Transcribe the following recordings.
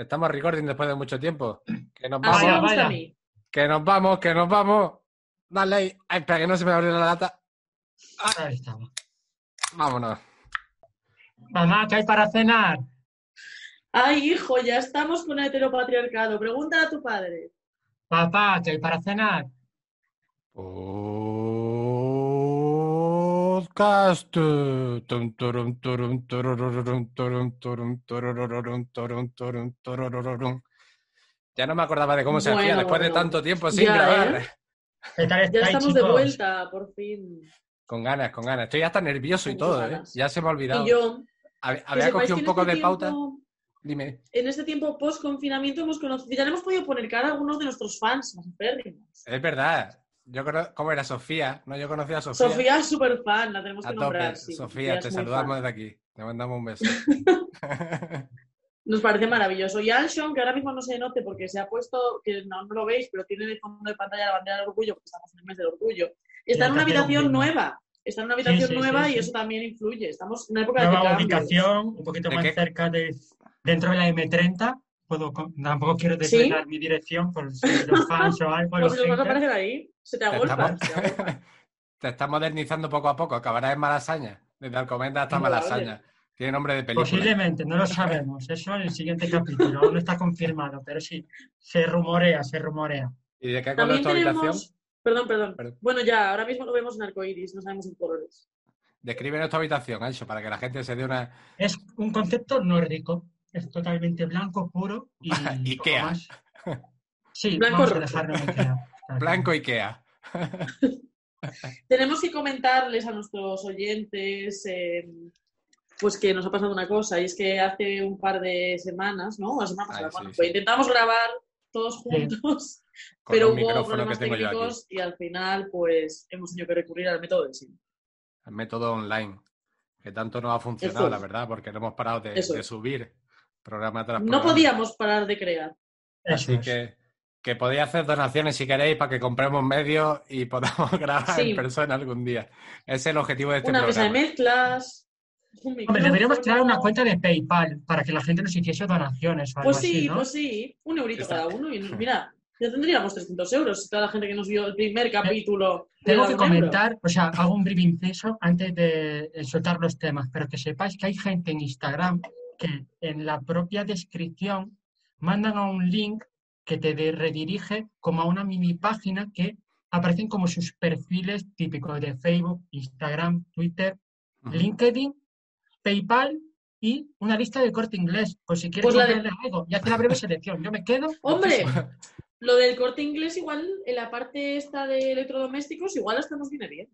Estamos recording después de mucho tiempo. Que nos Así vamos, me gusta vaya. a mí. que nos vamos, que nos vamos. Dale ahí. Ay, espera, que no se me abrió la lata. Ahí estamos. Vámonos. Mamá, ¿qué hay para cenar? Ay, hijo, ya estamos con el heteropatriarcado. Pregúntale a tu padre. Papá, ¿qué hay para cenar? Turururum. Ya no me acordaba de cómo se hacía Bueno, después de bueno. tanto tiempo sin Ya, grabar. ¿eh? ¿Qué tal Ya estáis, estamos de chicos? vuelta, por fin. Con ganas, con ganas. Estoy hasta nervioso y Con todo, muchas ¿eh? Ya se me ha olvidado. Y yo, Había cogido un poco este de pauta. tiempo- Dime. En este tiempo post-confinamiento hemos conocido, ya le hemos podido poner cara a algunos de nuestros fans más. Es verdad. Yo ¿Cómo era Sofía? No, yo conocía a Sofía. Sofía es súper fan, la tenemos a que tope. nombrar. sí. Sofía, te saludamos fan. desde aquí. Te mandamos un beso. Nos parece maravilloso. Y Alshon, que ahora mismo no se note porque se ha puesto, que no, no lo veis, pero tiene de fondo de pantalla la bandera del orgullo, porque estamos en el mes del orgullo. Está en una habitación un- nueva. Está en una habitación sí, nueva sí, y sí. eso también influye. Estamos en una época de Nueva cambios. ubicación, un poquito ¿De más qué? cerca de dentro de la M30. Puedo, tampoco quiero desvelar mi dirección por si los fans o algo. Pues nos vas a aparecer ahí, se te agolpa. estamos, te agolpa. te estás modernizando poco a poco. Acabarás en Malasaña. Desde Alcobendas hasta. Malasaña. Tiene nombre de película. Posiblemente, no lo sabemos. Eso en el siguiente capítulo. Aún no está confirmado, pero sí, se rumorea, se rumorea. ¿Y de qué color es tu habitación? Perdón, perdón, Perdón. Bueno, ya, ahora mismo lo vemos en arcoiris, no sabemos en colores. Describe tu habitación, Ancho, para que la gente se dé una... Es un concepto nórdico. Es totalmente blanco, puro y. poco Ikea. más. Sí, Blanco vamos a dejarlo en Ikea. Blanco Ikea. Tenemos que comentarles a nuestros oyentes eh, pues que nos ha pasado una cosa y es que hace un par de semanas, ¿no? La semana pasada, Ay, sí, bueno, sí. pues intentamos grabar todos juntos, pero hubo problemas técnicos y al final pues hemos tenido que recurrir al método de siempre. El método online. Que tanto no ha funcionado, Eso la verdad, porque no hemos parado de, subir programa tras No programa. podíamos parar de crear. Así es. que, que podéis hacer donaciones si queréis para que compremos medios y podamos grabar Sí. en persona algún día. Ese es el objetivo de este Una mesa de programa. mezclas. Hombre, deberíamos crear una cuenta de PayPal para que la gente nos hiciese donaciones o algo Pues así, sí, ¿no? pues sí, un eurito cada uno y mira, ya tendríamos 300 euros. Toda la gente que nos vio el primer capítulo. le Tengo que euro. comentar, o sea, hago un breve inciso antes de eh, soltar los temas, pero que sepáis que hay gente en Instagram que en la propia descripción mandan a un link que te redirige como a una mini página que aparecen como sus perfiles típicos de Facebook, Instagram, Twitter. LinkedIn, PayPal y una lista de corte inglés, por si quieres Pues la de- algo. Y hace la breve selección. Yo me quedo. Hombre, lo del corte inglés, igual en la parte esta de electrodomésticos, igual hasta nos viene bien.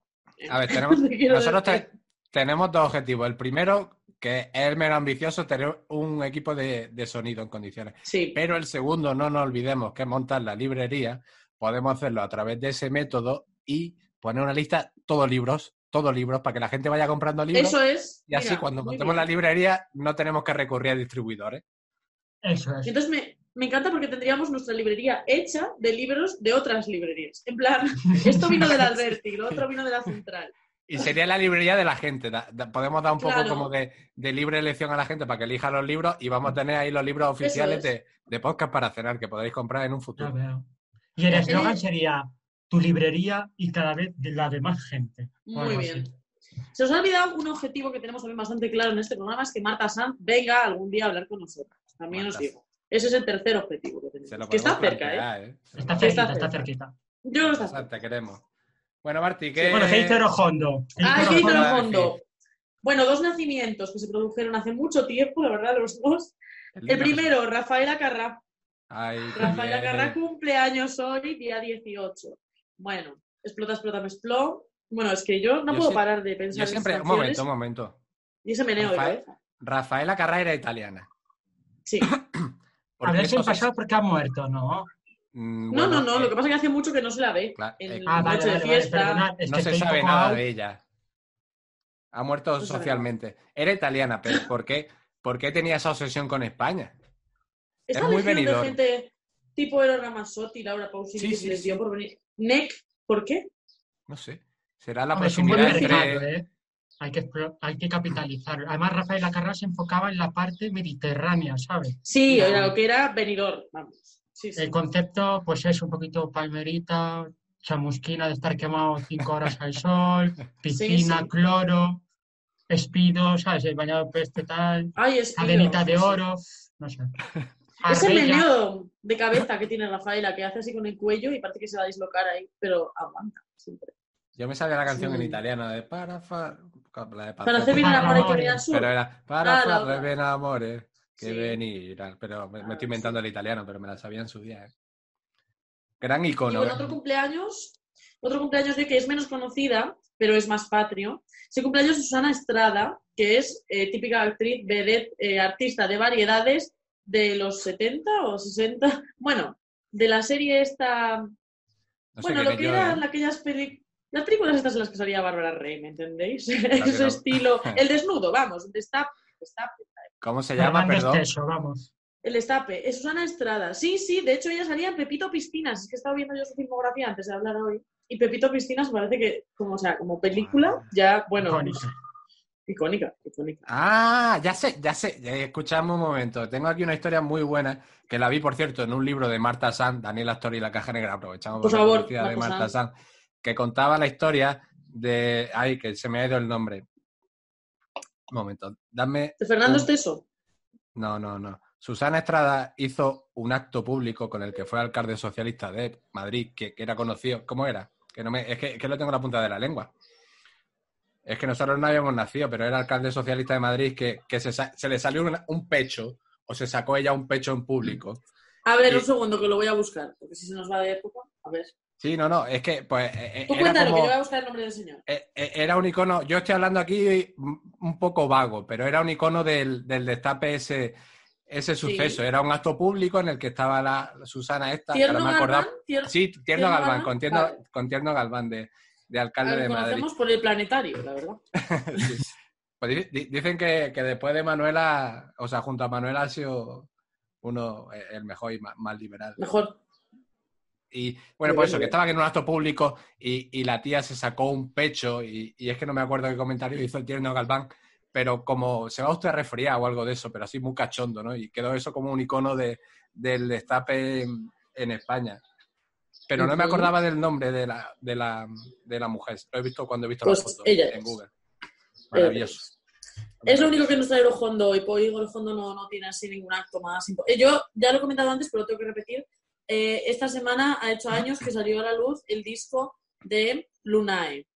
A ver, tenemos, nosotros te- tenemos dos objetivos. El primero, que es el menos ambicioso, tener un equipo de, de sonido en condiciones. Sí, Pero el segundo, no nos olvidemos que es montar la librería. Podemos hacerlo a través de ese método y poner una lista, todos libros, todos libros, para que la gente vaya comprando libros. eso es. y así mira, cuando montemos bien. la librería no tenemos que recurrir a distribuidores. Eso es. Entonces me, me encanta porque tendríamos nuestra librería hecha de libros de otras librerías. En plan, esto vino del Alberti, lo otro vino de la Central. Y sería la librería de la gente. Da- da- podemos dar un poco Claro. como de, de libre elección a la gente para que elija los libros y vamos a tener ahí los libros oficiales es. de, de podcast para cenar que podéis comprar en un futuro. Y el eslogan Eh. sería tu librería y cada vez de la de más gente. Muy bien. así. Se os ha olvidado un objetivo que tenemos también bastante claro en este programa, es que Marta Sanz venga algún día a hablar con nosotros. También os digo. Ese es el tercer objetivo que tenemos. Que está cerca, ¿eh? plantear, ¿eh? Está cerquita, Está cerquita. Yo que está cerca. Te queremos. Bueno, Marti, ¿qué, Bueno, ¿qué dice Orojondo? ¿Qué dice Ah. Orojondo? Orojondo? Bueno, dos nacimientos que se produjeron hace mucho tiempo, la verdad, los dos. El primero, Rafaela Carrá. Rafaela. Carrá cumple años hoy, día 18. Bueno, explota, explota, me expló. Bueno, es que yo no Yo puedo parar de pensar Yo en siempre, esas un momento, un momento. Y ese meneo de Rafael- cabeza. Rafaela Carrá era italiana. Sí, porque ver si el pasado porque ha muerto, ¿no? Mm, No, no, bueno, no, eh, lo que pasa es que hace mucho que no se la ve. En eh, Ah, vale, noche vale, fiesta. no que se sabe nada de ella. Ha muerto No se sabe socialmente. Era italiana, pero ¿por qué, ¿por qué tenía esa obsesión con España? Esta Es muy legión de venidor. gente tipo Eros Ramazzotti, Laura Pausini, Sí, que sí, se les sí. dio por venir. Nick, ¿por qué? No sé. Será la Hombre, es un buen proximidad mercado, entre... ¿eh? Hay que, hay que capitalizar. Además, Rafael Acarrá se enfocaba en la parte mediterránea, ¿sabes? Sí, No. era lo que era Benidorm, vamos. Sí, sí. El concepto, pues es un poquito palmerita, chamusquina de estar quemado cinco horas al sol, piscina, sí. cloro, espido, ¿sabes? El bañado peste tal, Ay, es cadenita de oro, no sé. Ese Arbella, meneo de cabeza que tiene Rafaela, que hace así con el cuello y parece que se va a dislocar ahí, pero aguanta siempre. Yo me sabía la canción en italiano de para far... la de Para hacer bien el amor que al sur. Pero era para Ah, amore que Sí. venir. Pero me, me Ah, estoy inventando el italiano, pero me la sabía en su día. ¿eh? Gran Y icono. bueno, ¿eh? otro cumpleaños, otro cumpleaños de que es menos conocida, pero es más patrio. Ese cumpleaños de Susana Estrada, que es eh, típica actriz, vedette, eh, artista de variedades de los 70 o 60. Bueno, de la serie esta. No sé bueno, lo que yo, eran aquellas películas. Las películas estas en las que salía Bárbara Rey, ¿me entendéis? que Ese no. estilo. El desnudo, vamos, el destape. destape. ¿Cómo se llama, perdón? Vamos. El destape. Es Susana Estrada. Sí, sí, de hecho ella salía en Pepito Piscinas. Es que estaba viendo yo su filmografía antes de hablar hoy. Y Pepito Piscinas parece que, como, o sea, como película, ya, bueno, Icónica. icónica, icónica. Ah, ya sé, ya sé. Ya escuchamos un momento. Tengo aquí una historia muy buena que la vi, por cierto, en un libro de Marta Sanz, Daniel Astor y la Caja Negra. Aprovechamos Por favor, publicidad de Marta Marta Sanz, que contaba la historia de. Ay, que se me ha ido el nombre. Un momento. Dame. Fernando un- Esteso. No, no, no. Susana Estrada hizo un acto público con el que fue alcalde socialista de Madrid, que, que era conocido. ¿Cómo era? Que no me, es, que, es que lo tengo en la punta de la lengua. Es que nosotros no habíamos nacido, pero era alcalde socialista de Madrid que, que se, se le salió una- un pecho, o se sacó ella un pecho en público. A ver, un segundo, que lo voy a buscar, porque si se nos va de época. A ver. Sí, no, no, es que pues eh, eh, Tú era cuéntalo, que como- yo voy a buscar el nombre del señor. eh, era un icono, yo estoy hablando aquí un poco vago, pero era un icono del, del destape ese, ese suceso. Era un acto público en el que estaba la, la Susana esta, que Tierno me. Galván, Tier- Sí, Tierno Tierno Galván, Galván, con Tierno, vale. con Tierno Galván de, de alcalde de lo Madrid. conocemos por el planetario, la verdad. Sí. Pues di- di- dicen que, que después de Manuela, o sea, junto a Manuela ha sido uno el mejor y más, más liberal. Mejor. Y bueno, pues bien, eso, que bien. estaba en un acto público y, y la tía se sacó un pecho y, y es que no me acuerdo qué comentario hizo el tierno Galván, pero como se va usted a resfriar o algo de eso, pero así muy cachondo, ¿no? Y quedó eso como un icono de, del destape en, en España. Pero no me acordaba del nombre de la, de la, de la mujer. Lo he visto cuando he visto Pues la foto ella en. Google. Maravilloso. Es lo único que nos trae Orojondo y por Orojondo no, no tiene así ningún acto más. Eh, Yo ya lo he comentado antes, pero lo tengo que repetir. Eh, esta semana ha hecho años que salió a la luz el disco de Lunae.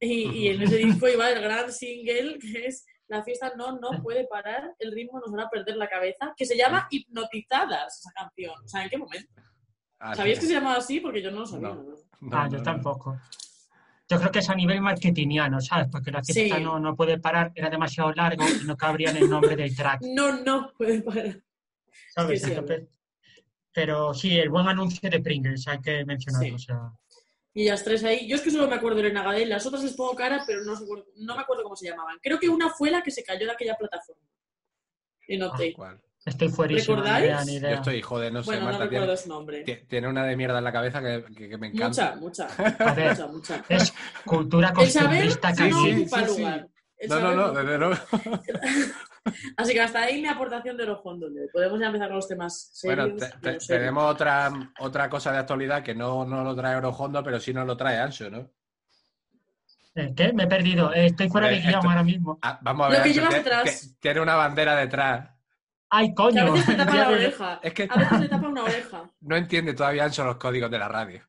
Y, y en ese disco iba el gran single que es La fiesta no, no puede parar, el ritmo nos hará perder la cabeza, que se llama Hipnotizadas, esa canción. O sea, ¿en qué momento? Ah, ¿Sabías sí. que se llamaba así? Porque yo no lo sabía. No. No, ah, no, yo tampoco. Yo creo que es a nivel marketingiano, ¿sabes? Porque la fiesta Sí. no, no puede parar, era demasiado largo y no cabría en el nombre del track, No, no puede parar. ¿sabes? sí, Entonces, pero sí, el buen anuncio de Pringles, hay que mencionarlo. Sí. O sea, Y ellas tres ahí. Yo es que solo me acuerdo de Elena Gadel, las otras les pongo cara, pero no, no me acuerdo cómo se llamaban. Creo que una fue la que se cayó de aquella plataforma. En OT. ¿Cuál? estoy fuerísimo, ni ¿Recordáis? idea, ni Yo idea. estoy, joder, no sé, bueno, no Marta, recuerdo tiene, su nombre. ti- tiene una de mierda en la cabeza que, que- que me encanta. Mucha, mucha. A ver, mucha, mucha. es cultura El saber costumbrista no Sí, sí, caliente. ocupa sí, sí. lugar. El No, no, saber no, desde luego. Así que hasta ahí mi aportación de Orojondo. Podemos ya empezar con los temas serios. Bueno, te- te- menos serios. tenemos otra, otra cosa de actualidad que no, no lo trae Orojondo, pero sí nos lo trae Ancho, ¿no? Eh, ¿Qué? Me he perdido. Eh, estoy fuera de guion ahora mismo. Ah, vamos a Lo ver, que Ancho, llevas te- tiene una bandera detrás. ¡Ay, Que coño! a veces le tapa la oreja. Es que A veces le tapa una oreja. no entiende todavía Ancho los códigos de la radio.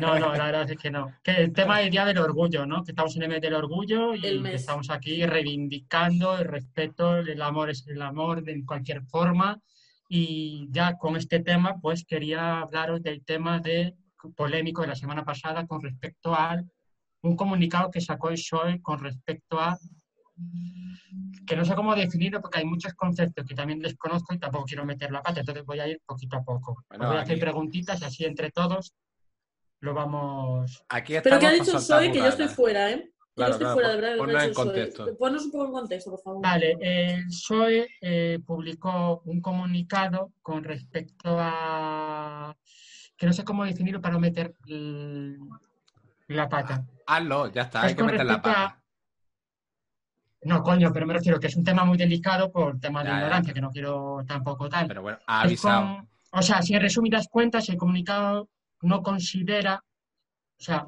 No, no, la verdad es que no. Que el tema del Día del Orgullo, ¿no? Que estamos en el mes del orgullo y El estamos aquí reivindicando el respeto, el amor es el amor de cualquier forma. Y ya con este tema, pues quería hablaros del tema de polémico de la semana pasada con respecto a un comunicado que sacó el PSOE con respecto a que no sé cómo definirlo porque hay muchos conceptos que también desconozco y tampoco quiero meter la pata, entonces voy a ir poquito a poco. Bueno, voy a hacer preguntitas y así entre todos lo vamos... Aquí Pero que ha dicho PSOE que yo estoy fuera, ¿eh? Que Claro, yo estoy claro, fuera, de verdad. ponlo en. Ponnos un poco en contexto, por favor. Vale, el PSOE eh, publicó un comunicado con respecto a... que no sé cómo definirlo para no meter la pata. Hazlo, ya está, Es hay que meter la a- pata. No, coño, pero me refiero que es un tema muy delicado por temas de Ya, ignorancia, que no quiero tampoco tal. Pero bueno, ha avisado. con- o sea, si en resumidas cuentas, el comunicado no considera, o sea,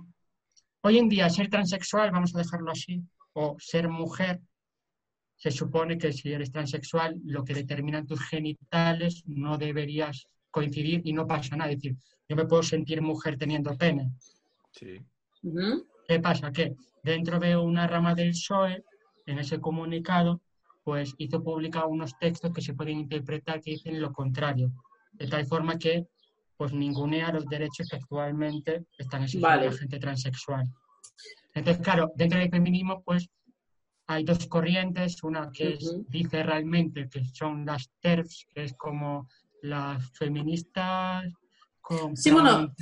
hoy en día ser transexual, vamos a dejarlo así, o ser mujer, se supone que si eres transexual, lo que determinan tus genitales no deberías coincidir y no pasa nada. Es decir, yo me puedo sentir mujer teniendo pene. Sí. ¿Qué pasa? Que dentro de una rama del PSOE, en ese comunicado, pues hizo pública unos textos que se pueden interpretar que dicen lo contrario, de tal forma que pues ningunea los derechos que actualmente están exigiendo Vale. la gente transexual. Entonces, claro, dentro del feminismo, pues hay dos corrientes, una que es- dice realmente que son las TERFs, que es como las feministas con Sí, bueno,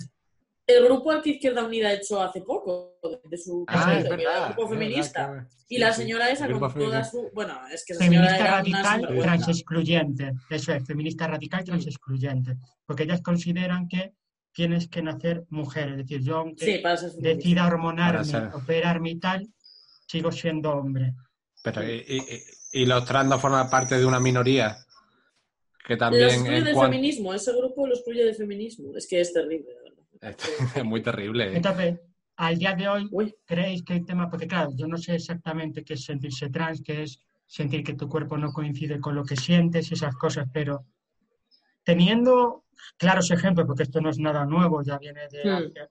El grupo al que Izquierda Unida ha hecho hace poco, de su Ah, es verdad. el grupo verdad feminista. Y la sí, señora esa con toda feminista. su... Bueno, es que esa señora feminista era una radical sinvergüenza. transexcluyente. Eso es, feminista radical transexcluyente. Porque ellas consideran que tienes que nacer mujer. Es decir, yo aunque Sí, decida hormonarme, ser- operarme y tal, sigo siendo hombre. Pero, y, y- y los trans no forman parte de una minoría que también excluye en del cuan- feminismo, ese grupo lo excluye del feminismo. Es que es terrible. Es muy terrible. ¿eh? Entonces, al día de hoy, Uy, ¿creéis que el tema, porque claro, yo no sé exactamente qué es sentirse trans, qué es sentir que tu cuerpo no coincide con lo que sientes y esas cosas, pero teniendo claros ejemplos, porque esto no es nada nuevo, ya viene de hacia-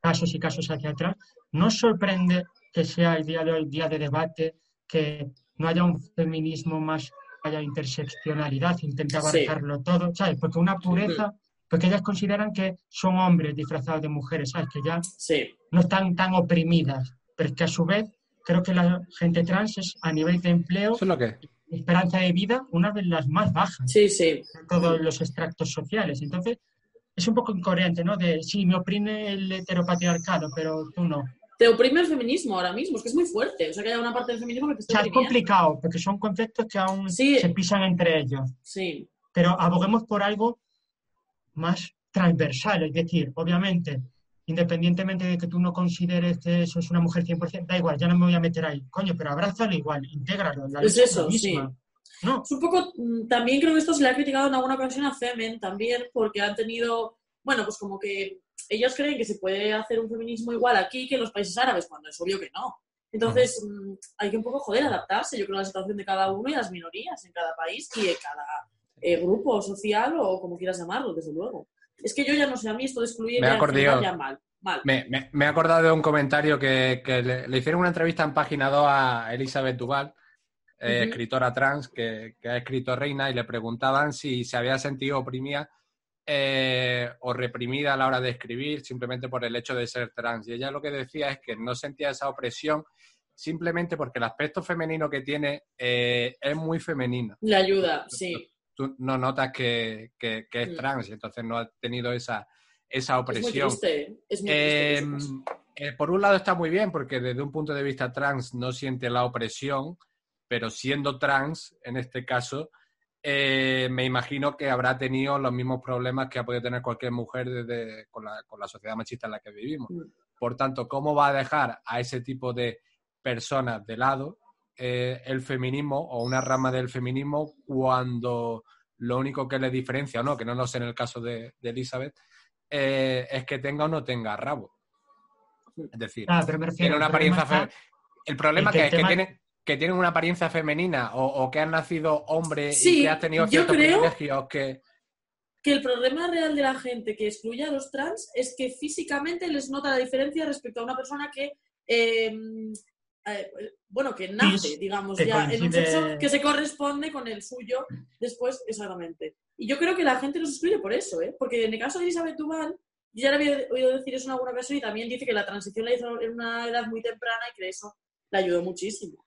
casos y casos hacia atrás, ¿no os sorprende que sea el día de hoy día de debate, que no haya un feminismo más, haya interseccionalidad, intenta Sí. abarcarlo todo, ¿sabes? Porque una pureza, porque ellas consideran que son hombres disfrazados de mujeres, ¿sabes? Que ya sí. no están tan oprimidas, pero es que a su vez creo que la gente trans es a nivel de empleo, es lo que esperanza de vida, una de las más bajas Sí, sí. de todos los extractos sociales. Entonces, es un poco incoherente, ¿no? De, sí, me oprime el heteropatriarcado, pero tú no. Te oprime el feminismo ahora mismo, es que es muy fuerte. O sea, que haya una parte del feminismo que te O está sea, es complicado, porque son conceptos que aún Sí. se pisan entre ellos. Sí, pero aboguemos por algo más transversal, es decir, obviamente, independientemente de que tú no consideres que eso es una mujer 100%, da igual, ya no me voy a meter ahí, coño, pero abrázalo igual, intégralo. La Es eso, misma. No, Es un poco, mm, también creo que esto se le ha criticado en alguna ocasión a Femen, también, porque han tenido, bueno, pues como que ellos creen que se puede hacer un feminismo igual aquí que en los países árabes, cuando es obvio que no. Entonces, mm, hay que un poco, joder, adaptarse, yo creo, a la situación de cada uno y a las minorías en cada país y en cada eh, grupo social o como quieras llamarlo, desde luego. Es que yo ya no sé, a mí esto de excluir Me ya, mal, mal. Me, me- me he acordado de un comentario que, que le, le hicieron una entrevista en Página 2 a Elizabeth Duval, eh, escritora trans, que, que ha escrito Reina, y le preguntaban si se había sentido oprimida eh, o reprimida a la hora de escribir simplemente por el hecho de ser trans. Y ella lo que decía es que no sentía esa opresión simplemente porque el aspecto femenino que tiene eh, es muy femenino. Le ayuda, sí. Tú no notas que, que- que es Mm. trans y entonces no ha tenido esa, esa Es muy opresión. triste, es muy triste. Eh, que eso pase. eh, por un lado está muy bien porque desde un punto de vista trans no siente la opresión, pero siendo trans, en este caso, eh, me imagino que habrá tenido los mismos problemas que ha podido tener cualquier mujer desde, con, la, con la sociedad machista en la que vivimos. Mm. Por tanto, ¿cómo va a dejar a ese tipo de personas de lado eh, el feminismo o una rama del feminismo cuando lo único que le diferencia, o no, que no lo sé en el caso de, de Elizabeth, eh, es que tenga o no tenga rabo. Es decir, Ah, pero me refiero, tiene una apariencia está- fe- El problema que que el es que, tienen, que tienen una apariencia femenina o, o que han nacido hombre y que has tenido yo ciertos creo- privilegios que... que el problema real de la gente que excluye a los trans es que físicamente les nota la diferencia respecto a una persona que, eh, eh, bueno, que nace, Sí, digamos, ya en un coincide- sexo que se corresponde con el suyo después, exactamente. Y yo creo que la gente los excluye por eso, ¿eh? Porque en el caso de Elizabeth Duval, yo ya le había oído decir eso en alguna ocasión y también dice que la transición la hizo en una edad muy temprana y que eso le ayudó muchísimo.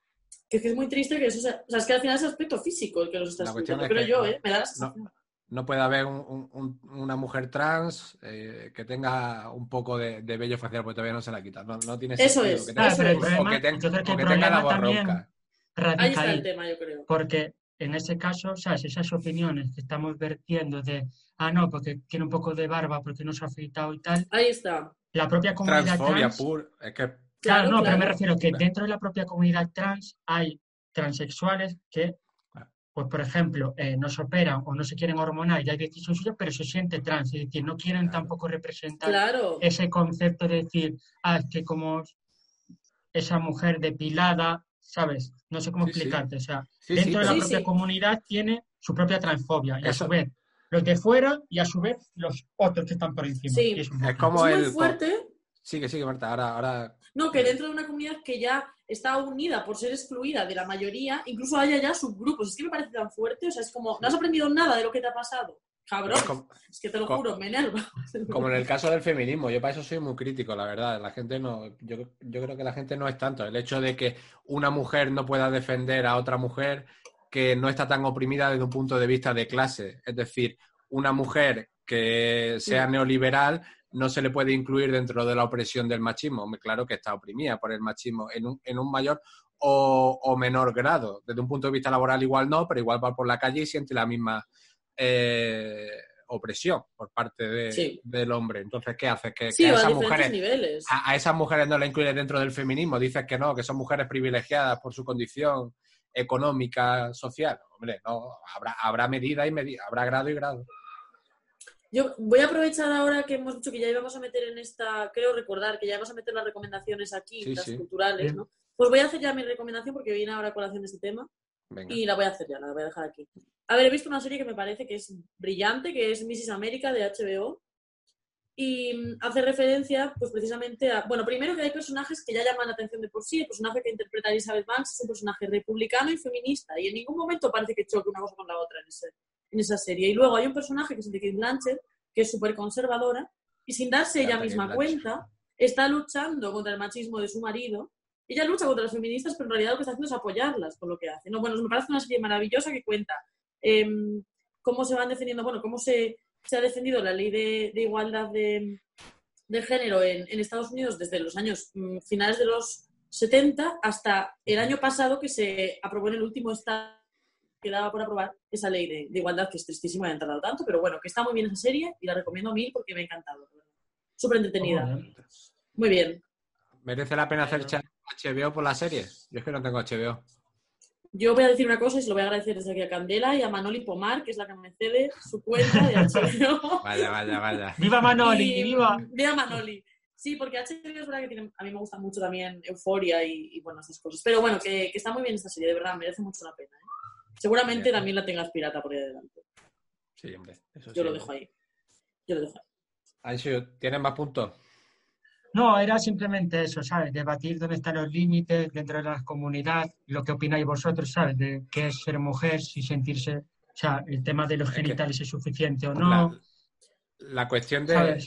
Que es que es muy triste que eso sea... O sea, es que al final es aspecto físico el que los está La excluyendo. es Creo que yo, ¿eh? Me da la sensación. no puede haber un- un- un- una mujer trans eh, que tenga un poco de, de vello facial, porque todavía no se la quita. No, no tiene Eso sentido. es, que Claro, tenga- pero el eso o es. problema, que ten- o que tenga la problema voz también ronca. Ahí está el tema, yo creo. Porque en ese caso, ¿sabes? Esas opiniones que estamos vertiendo de, ah, no, porque tiene un poco de barba, porque no se ha afeitado y tal, Ahí está. la propia comunidad Transfobia trans... pura. Es que Claro, Claro, no, pero me claro. refiero que dentro de la propia comunidad trans hay transexuales que, Claro. Pues por ejemplo, eh, no se operan o no se quieren hormonar, ya hay decisión suya, pero se siente trans, es decir, no quieren Claro. tampoco representar Claro. ese concepto de decir, ah, es que como esa mujer depilada, ¿sabes? No sé cómo Sí, sí. explicarte, o sea, sí, sí, dentro de la Sí, propia sí. comunidad tiene su propia transfobia y a su vez los de fuera y a su vez los otros que están por encima. Sí. Es Es como es muy el. fuerte. Sigue, sigue, Marta. Ahora, ahora. No, que dentro de una comunidad que ya está unida por ser excluida de la mayoría, incluso haya ya subgrupos. Es que me parece tan fuerte. O sea, es como, no has aprendido nada de lo que te ha pasado. Cabrón. es como, Es que te lo juro, me enerva. como en el caso del feminismo. Yo para eso soy muy crítico, la verdad. La gente no. Yo, yo creo que la gente no es tanto. El hecho de que una mujer no pueda defender a otra mujer que no está tan oprimida desde un punto de vista de clase. Es decir, una mujer que sea neoliberal no se le puede incluir dentro de la opresión del machismo. Claro que está oprimida por el machismo en un, en un mayor o, o menor grado. Desde un punto de vista laboral igual no, pero igual va por la calle y siente la misma eh, opresión por parte de- Sí. del hombre. Entonces, ¿qué hace? Que, Sí, que a esas mujeres niveles. a, a esas mujeres no la incluye dentro del feminismo, dices que no, que son mujeres privilegiadas por su condición económica, social. Hombre, no, habrá, habrá medida y medida, habrá grado y grado. Yo voy a aprovechar ahora que hemos dicho que ya íbamos a meter en esta, creo recordar que ya íbamos a meter las recomendaciones aquí, Sí, las sí. culturales, Bien. ¿no? Pues voy a hacer ya mi recomendación porque viene ahora a colación de este tema Venga. y la voy a hacer ya, la voy a dejar aquí. A ver, he visto una serie que me parece que es brillante, que es Mrs. América de HBO y hace referencia, pues precisamente a, bueno, primero que hay personajes que ya llaman la atención de por sí, el personaje que interpreta Elizabeth Banks es un personaje republicano y feminista y en ningún momento parece que choque una cosa con la otra en, ese- en esa serie. Y luego hay un personaje que es el de Kate Blanchett, que es súper conservadora y sin darse ella misma Blanchett. cuenta, está luchando contra el machismo de su marido. Ella lucha contra las feministas, pero en realidad lo que está haciendo es apoyarlas con lo que hace. No, bueno, me parece una serie maravillosa que cuenta em, cómo se van defendiendo, bueno, cómo se, se ha defendido la ley de, de igualdad de, de género en, en Estados Unidos desde los años mm, finales de los 70 hasta el año pasado que se aprobó en el último estado que daba por aprobar esa ley de, de igualdad que es tristísimo y hayan tardado tanto, pero bueno, que está muy bien esa serie y la recomiendo a mil porque me ha encantado. de. Súper entretenida. Muy bien. ¿Merece la pena hacer chat HBO por la serie? Yo es que no tengo HBO. Yo voy a decir una cosa y se lo voy a agradecer desde aquí a Candela y a Manoli Pomar, que es la que me cede su cuenta de HBO. Vaya, vaya, vaya. ¡Viva Manoli! Y- ¡Viva! Viva Manoli. Sí, porque HBO es verdad que tiene, a mí me gusta mucho también Euforia y, y, bueno, esas cosas. Pero bueno, que, que está muy bien esta serie, de verdad, merece mucho la pena. ¿eh? Seguramente también la tengas pirata por ahí adelante. Sí, hombre. Eso Yo sí. lo dejo ahí. Yo lo dejo ahí. ¿tienes más puntos? No, era simplemente eso, ¿sabes? Debatir dónde están los límites dentro de la comunidad, lo que opináis vosotros, ¿sabes? De qué es ser mujer, si sentirse, o sea, el tema de los Es que- genitales es suficiente o no. La, la cuestión de,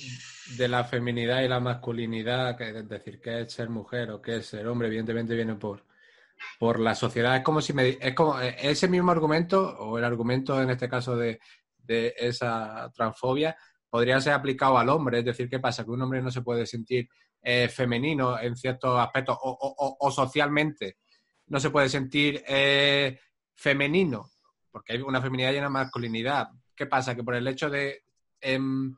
de la feminidad y la masculinidad, que es decir, qué es ser mujer o qué es ser hombre, evidentemente viene por, por la sociedad. Es como si me, es como eh, ese mismo argumento, o el argumento en este caso de, esa transfobia, podría ser aplicado al hombre. Es decir, ¿qué pasa? Que un hombre no se puede sentir eh, femenino en ciertos aspectos o, socialmente no se puede sentir eh, femenino, porque hay una feminidad y una masculinidad. ¿Qué pasa? Que por el hecho de em,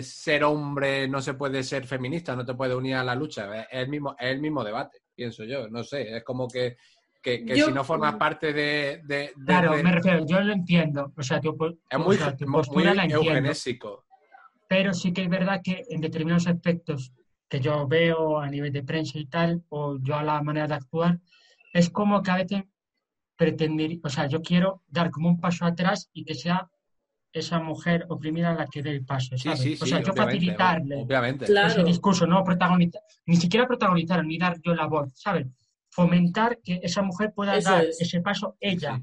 ser hombre no se puede ser feminista, no te puede unir a la lucha. Es el mismo, es el mismo debate, pienso yo. No sé, es como que, que, que Yo- si no formas parte de... de- de- Claro, de- me refiero, yo lo entiendo, o sea, tu, es o muy, sea, tu muy postura la entiendo, eugenésico. pero sí que es verdad que en determinados aspectos que yo veo a nivel de prensa y tal, o yo a la manera de actuar, es como que a veces pretender, o sea, yo quiero dar como un paso atrás y que sea esa mujer oprimida la que dé el paso, Sí, ¿sabes? sí, o sí, sea, yo facilitarle obviamente. Claro. ese discurso, no protagonizar, ni siquiera protagonizar, ni dar yo la voz, ¿sabes? Fomentar que esa mujer pueda Eso dar es. ese paso ella,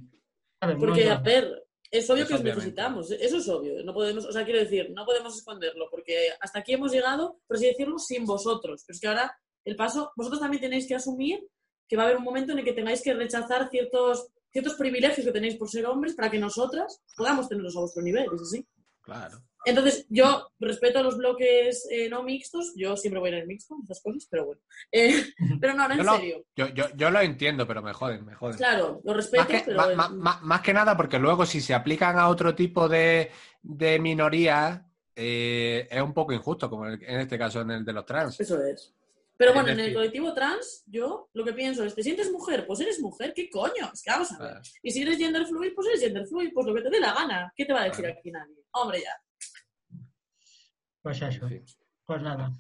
Porque, a ver, es obvio Eso que os obviamente. necesitamos, eso es obvio. No podemos, o sea, quiero decir, no podemos esconderlo, porque hasta aquí hemos llegado, por así decirlo, sin vosotros. Pero es que ahora el paso, vosotros también tenéis que asumir que va a haber un momento en el que tengáis que rechazar ciertos, ciertos privilegios que tenéis por ser hombres para que nosotras podamos tenerlos a vuestro nivel, ¿es así? Claro. Entonces, yo respeto a los bloques eh, no mixtos, yo siempre voy en el mixto, esas cosas, pero bueno. Eh, pero no, ahora en Yo lo, serio. yo, yo, yo lo entiendo, pero me joden, me joden. Claro, lo respeto, Más que, pero... más que nada porque luego si se aplican a otro tipo de, de minorías eh, es un poco injusto, como en, en este caso en el de los trans. Eso es. Pero bueno, en el colectivo trans, yo lo que pienso es, ¿te sientes mujer? Pues eres mujer, ¿qué coño? Es que vamos a ver. Claro. Y si eres gender fluid, pues eres gender fluid, pues lo que te dé la gana. ¿Qué te va a decir Claro. aquí nadie? Hombre, ya. Pues eso. Sí. Pues nada.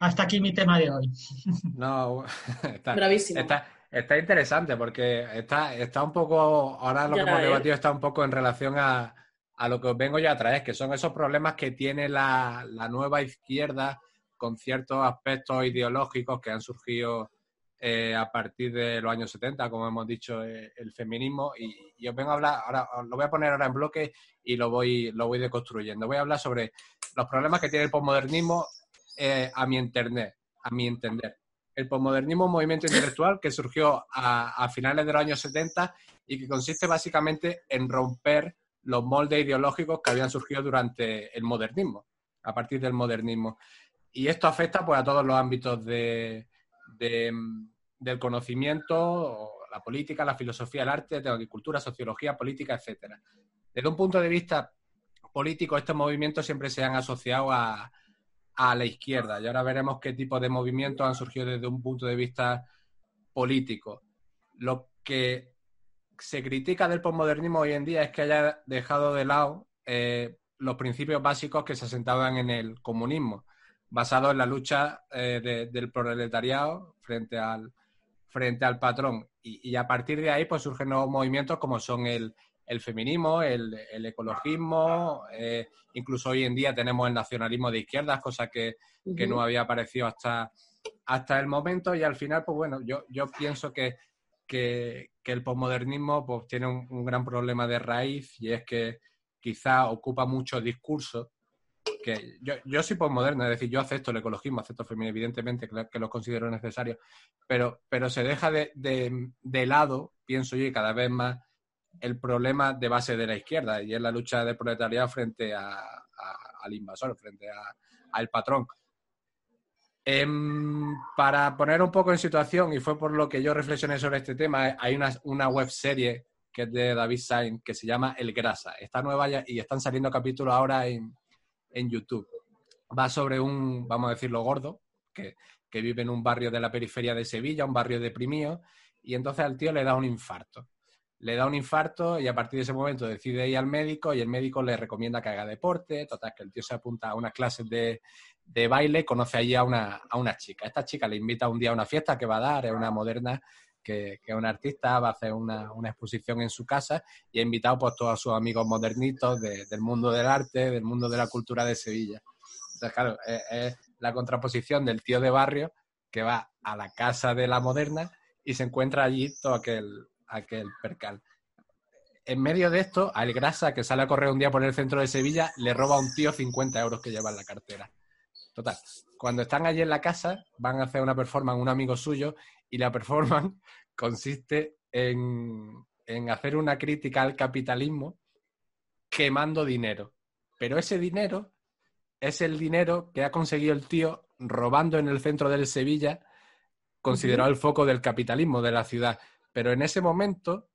Hasta aquí mi tema de hoy. No, está, Bravísimo. está, está interesante porque está, está un poco, ahora lo Ya, que hemos debatido está un poco en relación a, a lo que os vengo yo a traer, que son esos problemas que tiene la, la nueva izquierda con ciertos aspectos ideológicos que han surgido eh, a partir de los años 70, como hemos dicho, eh, el feminismo. Y, y os vengo a hablar, ahora lo voy a poner ahora en bloque y lo voy, lo voy deconstruyendo. Voy a hablar sobre los problemas que tiene el posmodernismo eh, a mi internet, a mi entender. El posmodernismo es un movimiento intelectual que surgió a, a finales de los años 70 y que consiste básicamente en romper los moldes ideológicos que habían surgido durante el modernismo, a partir del modernismo. Y esto afecta pues, a todos los ámbitos de, de, del conocimiento, la política, la filosofía, el arte, la agricultura, sociología, política, etcétera. Desde un punto de vista político, estos movimientos siempre se han asociado a, a la izquierda. Y ahora veremos qué tipo de movimientos han surgido desde un punto de vista político. Lo que se critica del posmodernismo hoy en día es que haya dejado de lado eh, los principios básicos que se asentaban en el comunismo, basados en la lucha eh, de- del proletariado frente al, frente al patrón. Y, y a partir de ahí pues surgen nuevos movimientos como son el, el feminismo, el, el ecologismo, eh, incluso hoy en día tenemos el nacionalismo de izquierdas, cosa que, que no había aparecido hasta, hasta el momento y al final, pues bueno, yo, yo pienso que, que, que el posmodernismo pues, tiene un, un gran problema de raíz y es que quizá ocupa mucho discurso que yo, yo soy posmoderno, es decir, yo acepto el ecologismo, acepto el feminismo, evidentemente que, que lo considero necesario, pero, pero se deja de, de, de lado, pienso yo, y cada vez más el problema de base de la izquierda y es la lucha del proletariado frente a- al invasor, frente a- al patrón. Em, para poner un poco en situación, y fue por lo que yo reflexioné sobre este tema, hay una, una web serie que es de David Sainz que se llama El Grasa. Está nueva ya y están saliendo capítulos ahora en, en YouTube. Va sobre un, vamos a decirlo, gordo, que, que vive en un barrio de la periferia de Sevilla, un barrio deprimido, y entonces al tío le da un infarto. Le da un infarto y a partir de ese momento decide ir al médico y el médico le recomienda que haga deporte. Total, que el tío se apunta a unas clases de, de baile, conoce allí a una, a una chica. Esta chica le invita un día a una fiesta que va a dar, es una moderna que, que una artista, va a hacer una, una exposición en su casa y ha invitado pues, todos sus amigos modernitos de- del mundo del arte, del mundo de la cultura de Sevilla. Entonces, claro, es, es la contraposición del tío de barrio que va a la casa de la moderna y se encuentra allí todo aquel, aquel percal. En medio de esto, al Grasa, que sale a correr un día por el centro de Sevilla, le roba a un tío 50 euros que lleva en la cartera. Total, cuando están allí en la casa, van a hacer una performance un amigo suyo y la performance consiste en, en hacer una crítica al capitalismo quemando dinero. Pero ese dinero es el dinero que ha conseguido el tío robando en el centro del Sevilla, considerado el foco del capitalismo de la ciudad. Pero en ese momento,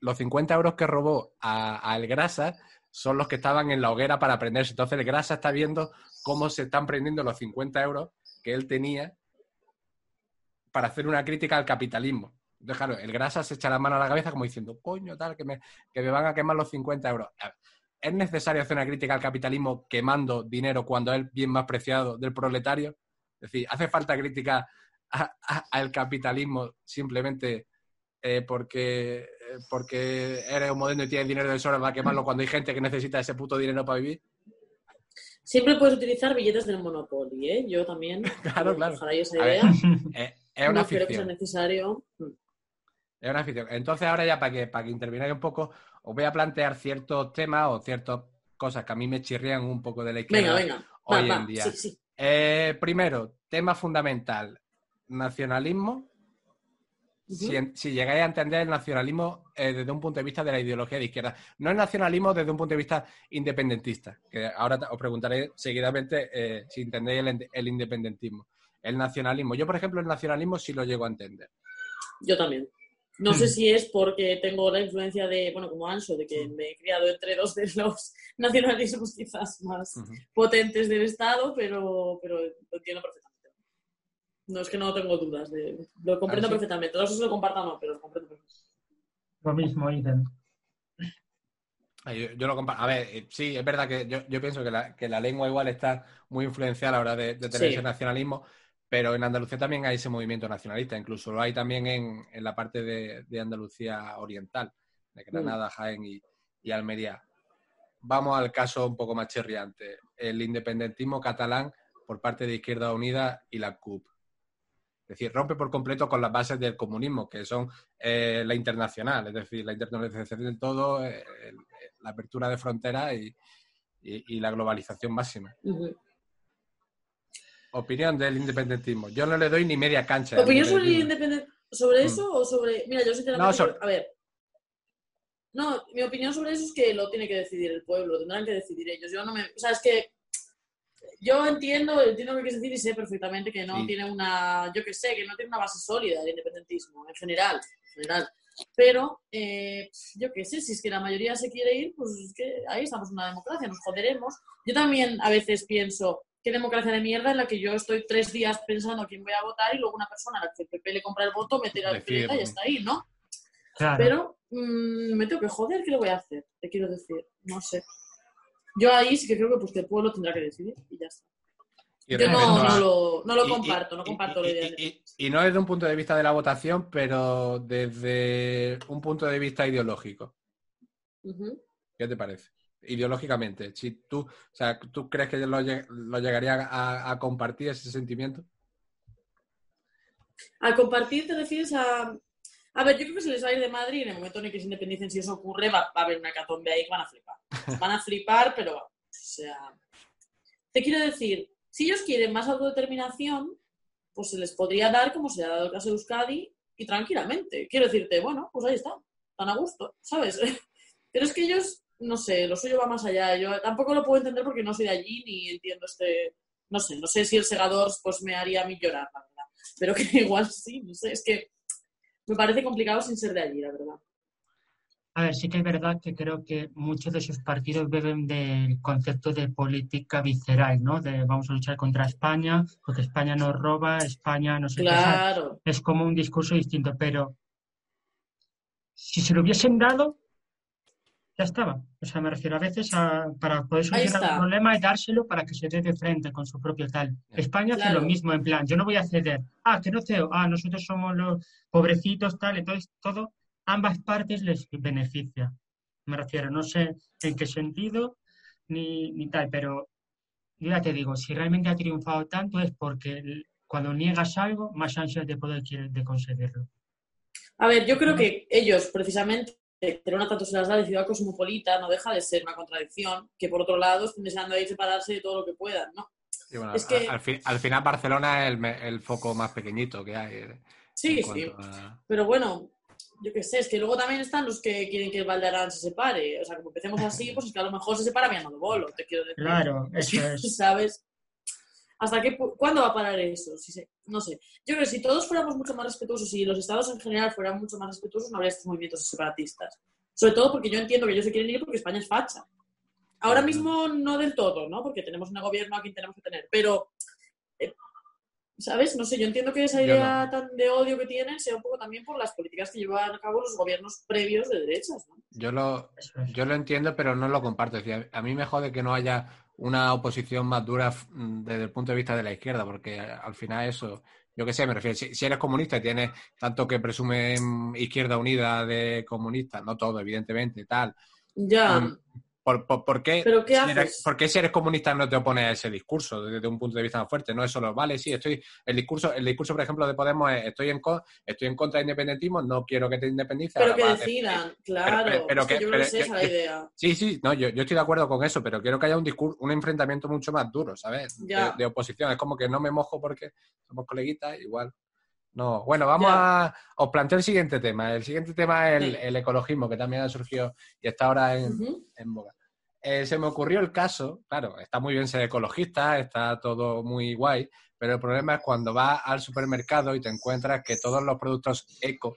los 50 euros que robó a, a El Grasa son los que estaban en la hoguera para prenderse. Entonces el Grasa está viendo cómo se están prendiendo los 50 euros que él tenía para hacer una crítica al capitalismo. Entonces, claro, el Grasa se echa la mano a la cabeza como diciendo, coño, tal, que me, que me van a quemar los 50 euros. ¿Es necesario hacer una crítica al capitalismo quemando dinero cuando es el bien más preciado del proletario? Es decir, ¿hace falta crítica a- a- al capitalismo simplemente eh, porque, eh, porque eres un moderno y tienes dinero de sobra, va a quemarlo cuando hay gente que necesita ese puto dinero para vivir? Siempre puedes utilizar billetes del Monopoly, ¿eh? Yo también. Claro, claro. Esa ver, idea. Eh, es una no creo que sea ficción. necesario. Es una ficción. Entonces, ahora ya para que, para que intervináis un poco, os voy a plantear ciertos temas o ciertas cosas que a mí me chirrían un poco de la izquierda Venga, venga. Va, hoy va. en día. Sí, sí. Eh, primero, tema fundamental, nacionalismo si, llegáis a entender el nacionalismo eh, desde un punto de vista de la ideología de izquierda. No el nacionalismo desde un punto de vista independentista, que ahora os preguntaré seguidamente eh, si entendéis el, el independentismo. El nacionalismo. Yo, por ejemplo, el nacionalismo sí lo llego a entender. Yo también. No sé si es porque tengo la influencia de, bueno, como Anso, de que me he criado entre dos de los nacionalismos quizás más potentes del Estado, pero, pero lo entiendo perfectamente. No es que no tengo dudas, de, lo comprendo sí. perfectamente. No sé si lo comparto o no, pero lo comprendo perfectamente. Lo mismo, Iden. Ah, Yo, yo lo compa- A ver, eh, sí, es verdad que yo, yo pienso que la, que la lengua igual está muy influenciada a la hora de, de tener Sí. ese nacionalismo, pero en Andalucía también hay ese movimiento nacionalista, incluso lo hay también en, en la parte de, de Andalucía oriental, de Granada, Jaén y, y Almería. Vamos al caso un poco más chirriante, el independentismo catalán por parte de Izquierda Unida y la CUP. Es decir, rompe por completo con las bases del comunismo, que son eh, la internacional, es decir, la internacionalización del todo, eh, el- la apertura de fronteras y, y- y la globalización máxima. Opinión del independentismo. Yo no le doy ni media cancha. ¿Opinión sobre el independentismo. independen- ¿Sobre Mm. eso o sobre.? Mira, yo sinceramente. No, sobre- A ver. No, mi opinión sobre eso es que lo tiene que decidir el pueblo, lo tendrán que decidir ellos. Yo no me. O sea, es que. Yo entiendo, entiendo lo que quieres decir y sé perfectamente que no Sí. tiene una. Yo que sé, que no tiene una base sólida el independentismo, en general. En general. Pero, eh, yo qué sé, si es que la mayoría se quiere ir, pues es que ahí estamos en una democracia, nos joderemos. Yo también a veces pienso, qué democracia de mierda en la que yo estoy tres días pensando a quién voy a votar y luego una persona a la que el PP le compra el voto me tira la pelota y está ahí, ¿no? Claro. Pero mm, me tengo que joder, ¿qué le voy a hacer? Te quiero decir, no sé. Yo ahí sí que creo que, pues, el pueblo tendrá que decidir y ya está. Y Yo no, a- no lo, no lo y- comparto, no comparto y- la idea. y- de- y- y no desde un punto de vista de la votación, pero desde un punto de vista ideológico. ¿Qué te parece? Ideológicamente. Si tú, o sea, ¿tú crees que lo, lo llegaría a, a compartir ese sentimiento? A compartir te refieres a... A ver, yo creo que se les va a ir de Madrid en el momento en el que se independicen, si eso ocurre, va, va a haber una catombe ahí que van a flipar. Van a flipar, pero, o sea... Te quiero decir, si ellos quieren más autodeterminación, pues se les podría dar como se le ha dado el caso de Euskadi y tranquilamente. Quiero decirte, bueno, pues ahí está, tan a gusto, ¿sabes? Pero es que ellos, no sé, lo suyo va más allá. Yo tampoco lo puedo entender porque no soy de allí ni entiendo este... No sé, no sé si el segador pues me haría a mí llorar, la verdad. Pero que igual sí, no sé, es que me parece complicado sin ser de allí, la verdad. A ver, sí que es verdad que creo que muchos de esos partidos beben del concepto de política visceral, ¿no? De vamos a luchar contra España, porque España nos roba, España no sé qué. ¿sabes? Claro, Es como un discurso distinto, pero si se lo hubiesen dado, ya estaba. O sea, me refiero a veces a, para poder solucionar un problema y dárselo para que se dé de frente con su propio tal. España hace lo mismo, en plan, yo no voy a ceder. Ah, que no cedo. Ah, nosotros somos los pobrecitos, tal. Entonces, todo, ambas partes les beneficia. Me refiero, no sé en qué sentido ni, ni tal, pero yo ya te digo, si realmente ha triunfado tanto es porque cuando niegas algo, más ansias de poder de conseguirlo. A ver, yo creo que ellos, precisamente, Barcelona tanto se las da de ciudad cosmopolita, no deja de ser una contradicción, que por otro lado estén deseando ahí separarse de todo lo que puedan, ¿no? Bueno, Es al- que- al, fin- al final Barcelona es el, me- el foco más pequeñito que hay. eh, Sí, sí. a- Pero bueno, yo qué sé, es que luego también están los que quieren que el Valdarán se separe. O sea, como empecemos así, pues es que a lo mejor se separa Viano de Bolo, te quiero decir. Claro, eso es. ¿Sabes? ¿Hasta qué ¿Cuándo va a parar eso? Si se- no sé. Yo creo que si todos fuéramos mucho más respetuosos y los estados en general fueran mucho más respetuosos, no habría estos movimientos separatistas. Sobre todo porque yo entiendo que ellos se quieren ir porque España es facha. Ahora mismo no del todo, ¿no? Porque tenemos un gobierno a quien tenemos que tener. Pero, eh, ¿sabes? No sé, yo entiendo que esa idea no. tan de odio que tienen sea un poco también por las políticas que llevan a cabo los gobiernos previos de derechas, ¿no? Yo lo, yo lo entiendo, pero no lo comparto. Es decir, a mí me jode que no haya una oposición más dura desde el punto de vista de la izquierda, porque al final eso, yo qué sé, me refiero, si, si eres comunista y tienes tanto que presumen Izquierda Unida de comunista, no todo, evidentemente, tal. Ya, Mm, ¿Por, por, por qué, ¿Pero qué si eres, por qué si eres comunista no te opones a ese discurso desde un punto de vista más fuerte? No es solo, vale, sí, estoy, el discurso, el discurso, por ejemplo, de Podemos es, estoy en, co- estoy en contra del independentismo, no quiero que te independices. pero que decidan, claro. pero- pero es que que- yo creo que es esa la idea. Sí, sí, no, yo, yo estoy de acuerdo con eso, pero quiero que haya un discurso, un enfrentamiento mucho más duro, ¿sabes? De, oposición. Es como que no me mojo porque somos coleguitas, igual. No, bueno, vamos a. Os planteo el siguiente tema. El siguiente tema es el, ecologismo, que también ha surgido y está ahora en, en boga. Eh, se me ocurrió el caso, claro, está muy bien ser ecologista, está todo muy guay, pero el problema es cuando vas al supermercado y te encuentras que todos los productos eco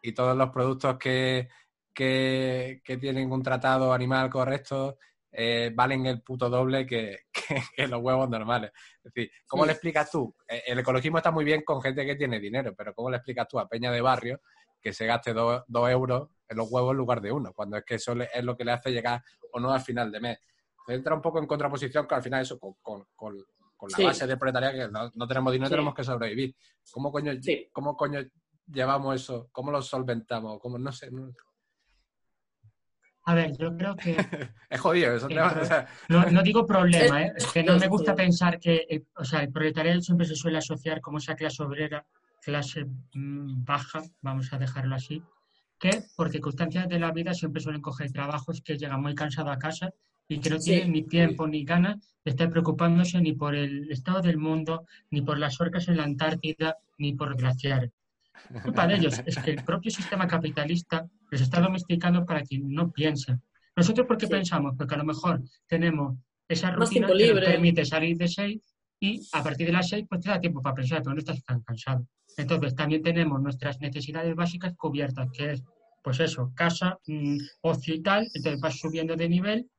y todos los productos que, que, tienen un tratado animal correcto eh, valen el puto doble que, los huevos normales. Es decir, ¿cómo le explicas tú? Eh, el ecologismo está muy bien con gente que tiene dinero, pero ¿cómo le explicas tú a Peña de Barrio que se gaste dos, euros en los huevos en lugar de uno? Cuando es que eso es lo que le hace llegar o no al final de mes. Entra un poco en contraposición que al final eso con, la base de proletariado que no, tenemos dinero, tenemos que sobrevivir. ¿Cómo coño, ¿Cómo coño llevamos eso? ¿Cómo lo solventamos? ¿Cómo, no sé. A ver, yo creo que... es jodido eso. no, digo problema, ¿eh? es que no me gusta pensar que el, o sea, el proletariado siempre se suele asociar como esa clase obrera, clase mm, baja, vamos a dejarlo así, que por circunstancias de la vida siempre suelen coger trabajos que llegan muy cansados a casa y que no tienen ni tiempo ni ganas de estar preocupándose ni por el estado del mundo, ni por las orcas en la Antártida, ni por glaciares culpa de ellos, es que el propio sistema capitalista les está domesticando para que no piensen. Nosotros, ¿por qué pensamos? Porque a lo mejor tenemos esa rutina que nos permite salir de seis y a partir de las seis pues te da tiempo para pensar, pero no estás tan cansado. Entonces, también tenemos nuestras necesidades básicas cubiertas, que es, pues eso, casa, mmm, ocio y tal, entonces vas subiendo de nivel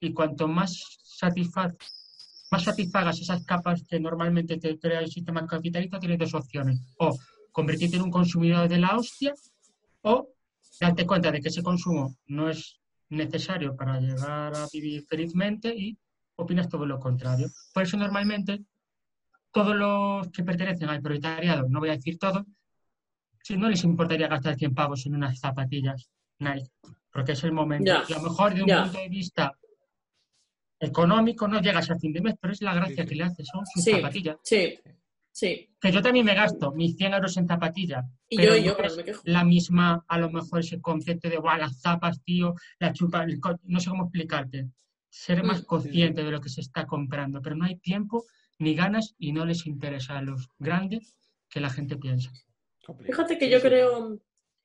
y cuanto más satisfaz más satisfagas esas capas que normalmente te crea el sistema capitalista, tienes dos opciones. O convertirte en un consumidor de la hostia o darte cuenta de que ese consumo no es necesario para llegar a vivir felizmente y opinas todo lo contrario. Por eso normalmente todos los que pertenecen al proletariado, no voy a decir todo, si no les importaría gastar 100 pavos en unas zapatillas Nike, porque es el momento. Y a lo mejor de un punto de vista económico no llegas a fin de mes, pero es la gracia que le hace, son sus zapatillas. Sí, Sí. Que yo también me gasto mis 100 euros en zapatillas. Y yo, yo, pero me quejo. La misma, a lo mejor, ese concepto de, guau, las zapas, tío, la chupa, no sé cómo explicarte. Ser más consciente de lo que se está comprando, pero no hay tiempo ni ganas y no les interesa a los grandes que la gente piensa. Fíjate que yo creo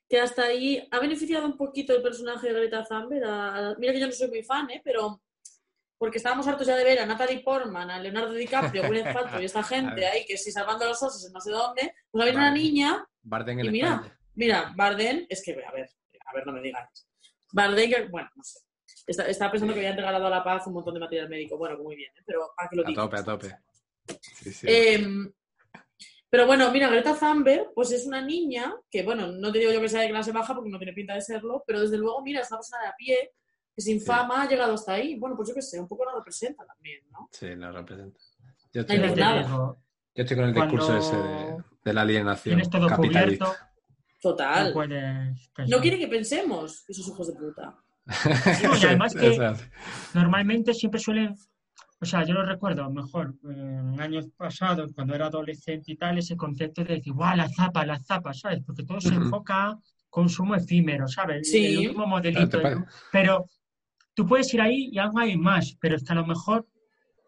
que hasta ahí ha beneficiado un poquito el personaje de Greta Thunberg. mira que yo no soy muy fan, ¿eh? pero porque estábamos hartos ya de ver a Natalie Portman, a Leonardo DiCaprio, a Gwyneth Paltrow y esta gente ahí que si salvando los osos en no sé dónde, pues había una niña Barden y mira, mira, Barden, es que, a ver, a ver, no me digas. Barden, que, bueno, no sé. estaba pensando que habían regalado a la paz un montón de material médico. Bueno, muy bien, ¿eh? pero para que lo digas. A tope, a tope. Sí, sí. Em, pero bueno, mira, Greta Thunberg, pues es una niña que, bueno, no te digo yo que sea de clase baja porque no tiene pinta de serlo, pero desde luego, mira, es una persona de a pie sin fama ha llegado hasta ahí. Bueno, pues yo qué sé, un poco la representa también, ¿no? Sí, la representa. Yo estoy, con, yo estoy con el discurso ese de, la alienación capitalista. Total. No, quiere que pensemos, esos hijos de puta. y además que normalmente siempre suelen, o sea, yo lo recuerdo, a lo mejor en años pasados, cuando era adolescente y tal, ese concepto de decir, guau, la zapa, la zapa, ¿sabes? Porque todo se enfoca a consumo efímero, ¿sabes? Sí. El último modelito. Pero Tú puedes ir ahí y aún hay más, pero es que a lo mejor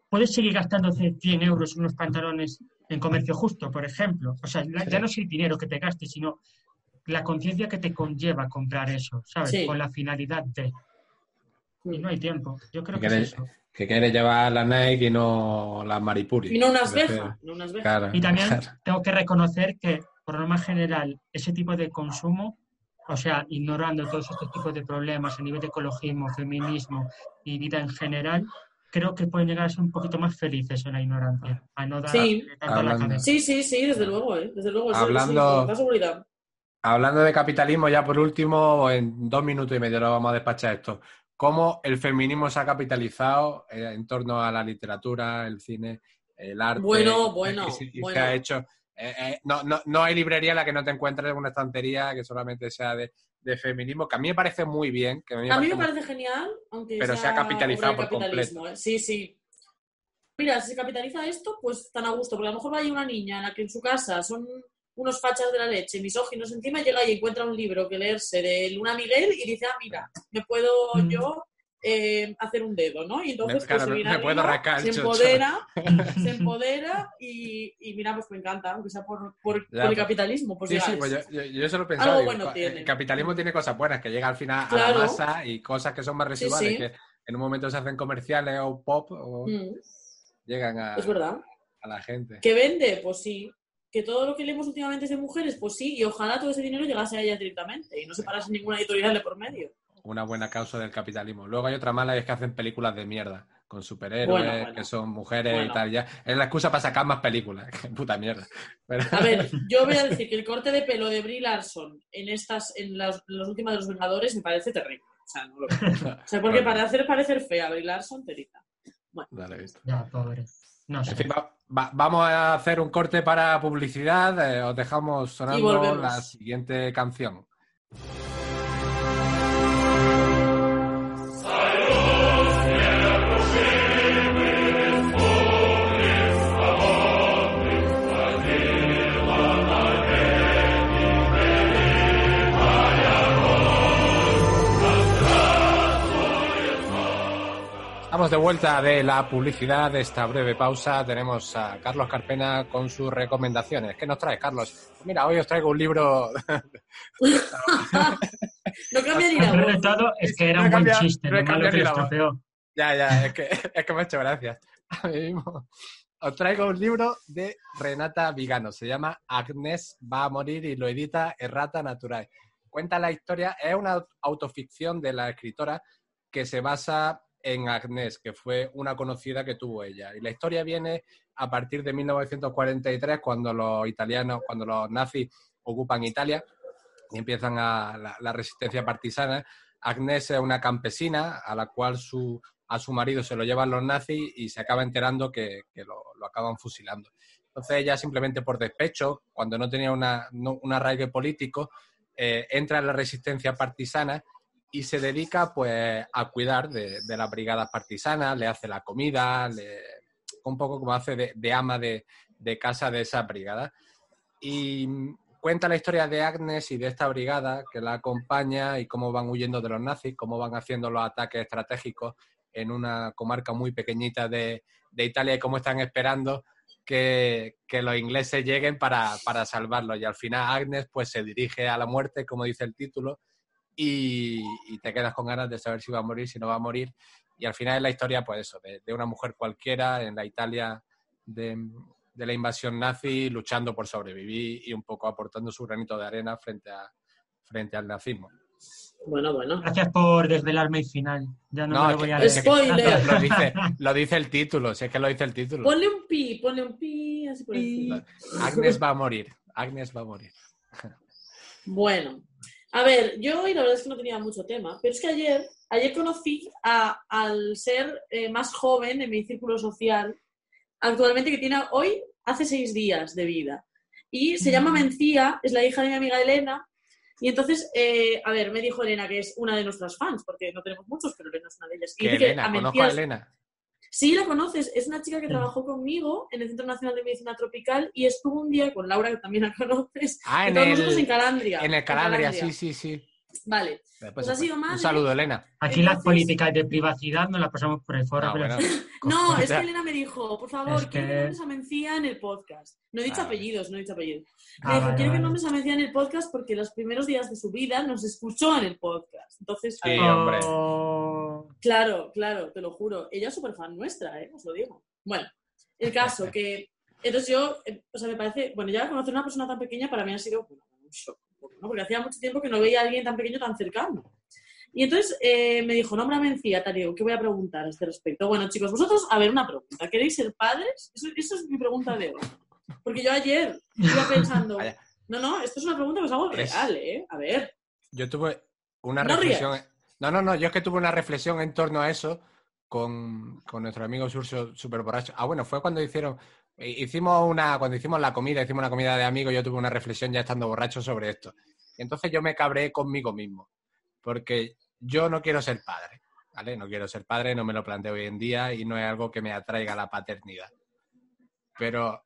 puedes seguir gastando 100 euros en unos pantalones en comercio justo, por ejemplo. O sea, ya no es el dinero que te gastes, sino la conciencia que te conlleva comprar eso, ¿sabes? Con la finalidad de... Y no hay tiempo. Yo creo que, es eso. Que quieres llevar la Nike y no las Maripuri. Y no unas vejas. y también tengo que reconocer que, por norma general, ese tipo de consumo o sea, ignorando todos estos tipos de problemas a nivel de ecologismo, feminismo y vida en general, creo que pueden llegar a ser un poquito más felices en la ignorancia, a no dar sí. tanto la cabeza. Sí, sí, sí, desde luego, ¿eh? desde luego. Hablando, seguridad. hablando de capitalismo, ya por último, en dos minutos y medio lo vamos a despachar esto. ¿Cómo el feminismo se ha capitalizado eh, en torno a la literatura, el cine, el arte? Bueno, bueno, bueno. ha hecho eh, eh, no, no, no, hay librería en la que no te encuentres una estantería que solamente sea de, feminismo, que a mí me parece muy bien. Que a mí, me, parece genial, aunque pero se ha capitalizado por completo. Sí, sí. Mira, si se capitaliza esto, pues tan a gusto, porque a lo mejor va a una niña en la que en su casa son unos fachas de la leche, misóginos encima, llega y encuentra un libro que leerse de Luna Miguel y dice, ah, mira, me puedo mm. yo eh, hacer un dedo, ¿no? Y entonces Me- claro, pues, se puedo se empodera, se empodera y, y mira, pues me encanta, aunque sea por, por, Ya, por el pues- capitalismo. Pues sí, sí, es. pues yo, yo, yo eso lo. Algo bueno tiene. El capitalismo tiene cosas buenas, que llega al final a la masa y cosas que son más Sí, residuales, sí. que en un momento se hacen comerciales o pop o Mm, llegan a, es verdad. a la gente. ¿Que vende? Pues sí. Que todo lo que leemos últimamente es de mujeres, pues sí. Y ojalá todo ese dinero llegase a ellas directamente y no se parase ninguna editorial de por medio. Una buena causa del capitalismo. Luego hay otra mala y es que hacen películas de mierda con superhéroes, Bueno, bueno. que son mujeres Bueno. y tal. Ya. Es la excusa para sacar más películas. Qué puta mierda. Pero- A ver, yo voy a decir que el corte de pelo de Brie Larson en estas, en las, en las últimas de los Vengadores me parece terrible. O sea, no lo creo. O sea, porque para hacer parecer fea a Brie Larson, terita. Dale, visto. Ya, pobre. No sé. En fin, va- va- vamos a hacer un corte para publicidad. eh, os dejamos sonando la siguiente canción. Estamos de vuelta de la publicidad de esta breve pausa. Tenemos a Carlos Carpena con sus recomendaciones. ¿Qué nos trae, Carlos? Mira, hoy os traigo un libro. No cambia ni la voz. todo es que era No un buen cambiado- chiste, no cambiado que lo ya, ya, es que, es que me ha hecho gracia. A mí mismo. Os traigo un libro de Renata Vigano. Se llama Agnes va a morir y lo edita Errata Natural. Cuenta la historia, es una autoficción de la escritora que se basa en Agnes, que fue una conocida que tuvo ella. Y la historia viene a partir de 1943, cuando los italianos, cuando los nazis ocupan Italia y empiezan a la, resistencia partisana. Agnes es una campesina a la cual su, a su marido se lo llevan los nazis y se acaba enterando que, lo acaban fusilando. Entonces ella simplemente por despecho, cuando no tenía una, no- un arraigo político, eh, entra en la resistencia partisana y se dedica pues a cuidar de, de las brigadas partisanas, le hace la comida, le, un poco como hace de, de ama de, casa de esa brigada. Y cuenta la historia de Agnes y de esta brigada que la acompaña y cómo van huyendo de los nazis, cómo van haciendo los ataques estratégicos en una comarca muy pequeñita de, de Italia y cómo están esperando que, que los ingleses lleguen para, para salvarlos. Y al final Agnes pues se dirige a la muerte, como dice el título, y, y te quedas con ganas de saber si va a morir, si no va a morir. Y al final es la historia, pues eso, de, de una mujer cualquiera en la Italia de, de la invasión nazi, luchando por sobrevivir y un poco aportando su granito de arena frente, a, frente al nazismo. Bueno, bueno. Gracias por desvelarme el final. Ya no, No, me es lo voy a leer. Spoiler. Lo dice, lo dice el título, si es que lo dice el título. Ponle un pi, ponle un pi, así por encima. Agnes va a morir, Agnes va a morir. Bueno, a ver, yo hoy la verdad es que no tenía mucho tema, pero es que ayer, ayer conocí a- al ser eh, más joven de mi círculo social, actualmente que tiene hoy, hace seis días de vida. Y se llama Mm. Mencía, es la hija de mi amiga Elena. Y entonces, eh, a ver, me dijo Elena que es una de nuestras fans, porque no tenemos muchos, pero Elena es una de ellas. Y Que Elena, a conozco a Elena. Sí, la conoces. Es una chica que trabajó conmigo en el Centro Nacional de Medicina Tropical y estuvo un día con Laura, que también la conoces, Ah, en el, en Calandria. en el Calandria, sí, sí, sí. Vale. Pues Pues ha sido Un madre. saludo, Elena. Aquí las políticas de privacidad nos las pasamos por el foro. Ah, pero- bueno. No, es que Elena me dijo, por favor, Es quiero que nombres a Mencía en el podcast. No he dicho Ah, apellidos, no he dicho apellidos. Me Ah, dijo, vale, quiero que nombres a Mencía en el podcast porque los primeros días de su vida nos escuchó en el podcast. Entonces, Sí, hombre. Oh, Claro, claro, te lo juro. Ella es súper fan nuestra, ¿eh? Os lo digo. Bueno, el caso que... Entonces yo, eh, o sea, me parece... Bueno, ya conocer a una persona tan pequeña para mí ha sido bueno, un shock, ¿no? Porque hacía mucho tiempo que no veía a alguien tan pequeño tan cercano. Y entonces eh, me dijo, tal, y digo, ¿qué voy a preguntar a este respecto? Bueno, chicos, vosotros, a ver, una pregunta. ¿Queréis ser padres? Eso, eso es mi pregunta de hoy. Porque yo ayer iba pensando... No, no, esto es una pregunta que algo Es- real, ¿eh? A ver. Yo tuve una No reflexión. No, no, no, yo es que tuve una reflexión en torno a eso con, con nuestro amigo Surso Super Borracho. Ah, bueno, fue cuando hicieron. Hicimos una. Cuando hicimos la comida, hicimos una comida de amigos, yo tuve una reflexión ya estando borracho sobre esto. Entonces yo me cabré conmigo mismo. Porque yo no quiero ser padre. ¿Vale? No quiero ser padre, no me lo planteo hoy en día y no es algo que me atraiga la paternidad. Pero,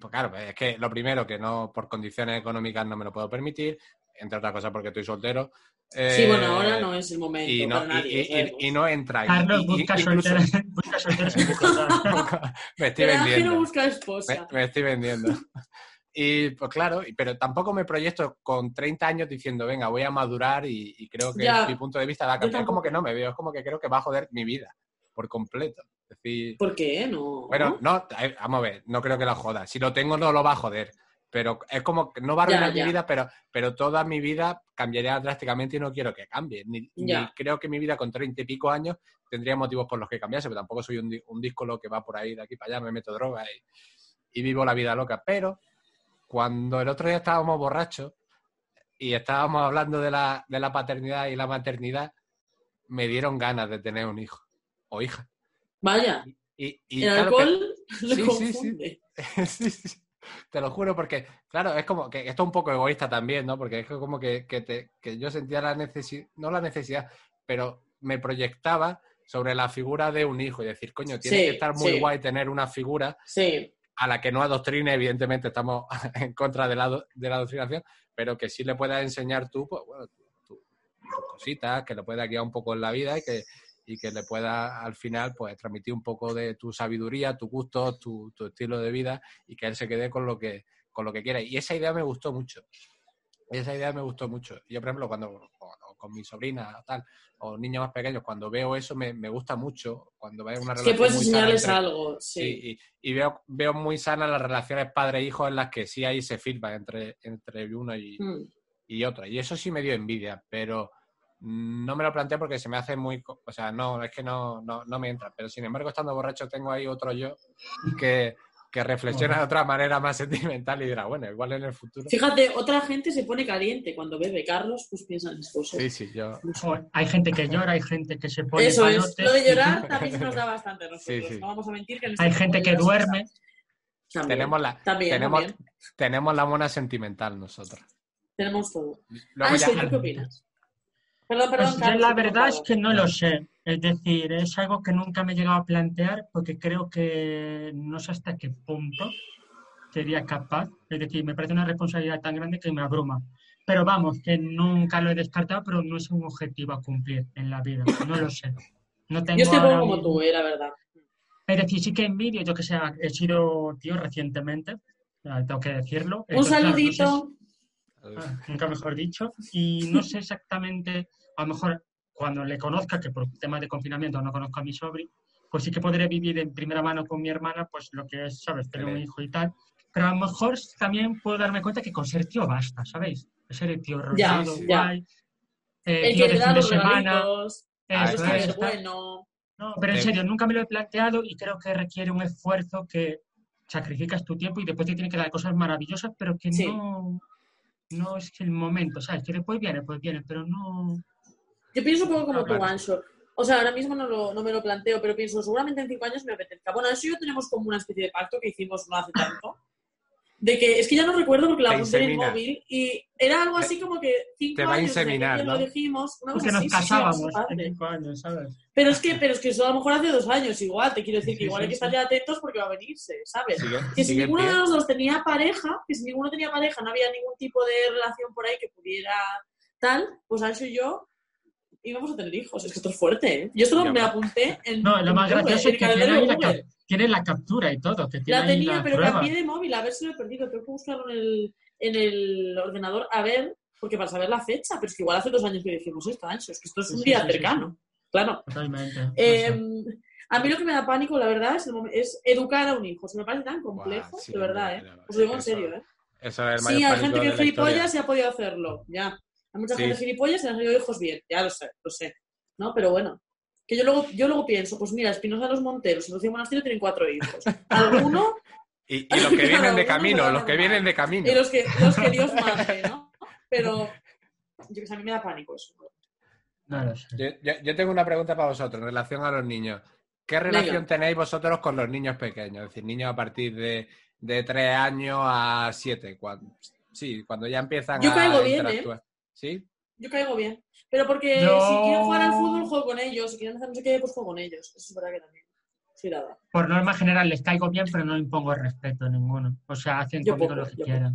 pues claro, es que lo primero, que no por condiciones económicas no me lo puedo permitir. entre otras cosas porque estoy soltero. Sí, bueno, ahora Eh, no es el momento y no, para nadie. y- y- sabemos. y no entra. y- Carlos y- busca, busca me estoy Pero Ángel vendiendo. busca Me, esposa. me estoy vendiendo. Y pues claro, y- pero tampoco me proyecto con 30 años diciendo, venga, voy a madurar y, y creo que Ya. mi punto de vista va a cambiar. Es como que no me veo, es como que creo que va a joder mi vida por completo. Es decir, ¿Por qué? No. bueno, no, eh, vamos a ver, no creo que lo joda. Si lo tengo, no lo va a joder. Pero es como que no va a arruinar ya. mi vida, pero, pero toda mi vida cambiaría drásticamente y no quiero que cambie. Ni, creo que mi vida con 30 y pico años tendría motivos por los que cambiase, pero tampoco soy un, un díscolo que va por ahí de aquí para allá, me meto droga y, y vivo la vida loca. Pero cuando el otro día estábamos borrachos y estábamos hablando de la, de la paternidad y la maternidad, me dieron ganas de tener un hijo o hija. Vaya, Y, y el claro que- alcohol Sí, sí, sí. confunde. sí, sí. Te lo juro, porque, claro, es como que esto es un poco egoísta también, ¿no? Porque es como que, que, te- que yo sentía la necesidad, no la necesidad, pero me proyectaba sobre la figura de un hijo y decir, coño, tiene Sí, que estar muy sí. guay tener una figura Sí, a la que no adoctrine, evidentemente estamos en contra de la, de la adoctrinación, pero que sí le puedas enseñar tú, pues, bueno, tu- tu- tus cositas, que le pueda guiar un poco en la vida y que, y que le pueda al final pues transmitir un poco de tu sabiduría, tu gusto, tu, tu estilo de vida y que él se quede con lo que, con lo que quiera. Y esa idea me gustó mucho. Esa idea me gustó mucho. Yo, por ejemplo, cuando con mi sobrina o tal, o niños más pequeños, cuando veo eso me, me gusta mucho. Cuando veo una es relación que puedes muy sana enseñarles entre- algo. Sí. Y, y veo, veo muy sanas las relaciones padre-hijo en las que sí ahí se firma entre, entre uno y, Mm. y otro. Y eso sí me dio envidia, pero no me lo planteé porque se me hace muy... O sea, no, es que no, no, no me entra. Pero sin embargo, estando borracho tengo ahí otro yo que, que reflexiona de otra manera más sentimental y dirá, bueno, igual en el futuro... Fíjate, otra gente se pone caliente cuando bebe. Carlos, pues piensa en esposo. Sí, sí, yo... Hay gente que llora, hay gente que se pone Eso es. Lo de llorar también se nos da bastante a nosotros. Sí, sí. No vamos a mentir que en este Hay grupo gente que duerme. También, Tenemos la, también, tenemos, también. tenemos la mona sentimental nosotros. Tenemos todo. Luego Ancho, ya- ¿tú qué opinas? Perdón, perdón, Pues Carlos, la verdad es que no lo sé. Es decir, es algo que nunca me he llegado a plantear porque creo que no sé hasta qué punto sería capaz. Es decir, me parece una responsabilidad tan grande que me abruma. Pero vamos, que nunca lo he descartado, pero no es un objetivo a cumplir en la vida. No lo sé. No tengo Yo estoy como tú, eh, la verdad. Es decir, sí que envidio, yo que sé, he sido tío recientemente, eh, tengo que decirlo. Un Entonces, claro, no sé si- saludito. Ah, nunca mejor dicho. Y no sé exactamente, a lo mejor cuando le conozca, que por temas de confinamiento no conozco a mi sobri, pues sí que podré vivir en primera mano con mi hermana, pues lo que es, ¿sabes? Tener un hijo y tal. Pero a lo mejor también puedo darme cuenta que con ser tío basta, ¿sabéis? Ser el tío rodeado, sí. Ya. guay, eh, El tío que de fin de los semana. regalitos. Eso Eso eso es es, tal. bueno. No, pero en serio, nunca me lo he planteado y creo que requiere un esfuerzo que sacrificas tu tiempo y después te tiene que dar cosas maravillosas, pero que Sí. no, no es el momento, ¿sabes? Que después viene, pues viene, pero no... Yo pienso un poco como Ah, tu. Ancho. O sea, ahora mismo no, lo- no me lo planteo, pero pienso, seguramente en cinco años me apetezca. Bueno, eso y yo tenemos como una especie de pacto que hicimos no hace tanto. De que, es que ya no recuerdo porque la apunté en el móvil y era algo así como que cinco te va a años que inseminar, lo ¿no? dijimos. Una cosa Porque nos así, sí, sí, casábamos vamos, en cinco años, ¿sabes? Pero es que, pero es que eso a lo mejor hace dos años igual, te quiero decir que Sí, igual sí, hay que sí. estar ya atentos porque va a venirse, ¿sabes? Sigue, Que si ninguno de los dos tenía pareja, que si ninguno tenía pareja, no había ningún tipo de relación por ahí que pudiera tal, pues Ancho y yo íbamos a tener hijos. Es que esto es fuerte, ¿eh? Yo esto Ya me va. apunté en. No, lo más gracioso es que tiene, la, tiene captura y todo, que tiene La ahí tenía, la pero prueba. cambié de móvil, a ver si lo he perdido. Tengo que buscarlo en el, en el ordenador, a ver, porque para saber la fecha, pero es que igual hace dos años que dijimos esto, Ancho, es que esto es Sí, un sí, día sí, sí, cercano. Claro. Totalmente. Eh, a mí lo que me da pánico, la verdad, es, el es educar a un hijo. Se me parece tan complejo, de verdad, ¿eh? Os lo digo en serio, ¿eh? Eso es el mayor Sí, hay gente que es gilipollas y ha podido hacerlo, ya. Hay mucha Sí. gente gilipollas y han salido hijos bien, ya lo sé, lo sé. ¿No? Pero bueno. Que yo luego, yo luego pienso, pues mira, Espinosa de los Monteros y Rocío Monasterio tienen cuatro hijos. Alguno Y, y los que vienen de camino, los que vienen de camino. y los que, los que Dios mande, ¿no? Pero yo que sé, a mí me da pánico eso. No lo sé. Yo, yo- yo tengo una pregunta para vosotros en relación a los niños. ¿Qué relación tenéis vosotros con los niños pequeños? Es decir, niños a partir de, de 3 años a 7. Cuando, sí, cuando ya empiezan Yo a caigo bien, ¿eh? Yo caigo bien. Pero porque Yo- si quieren jugar al fútbol, juego con ellos. Si quieren hacer no sé qué, pues juego con ellos. Eso es verdad que también. Sí. Por norma general les caigo bien, pero no impongo respeto a ninguno. O sea, hacen Yo conmigo poco, lo que yo quieran.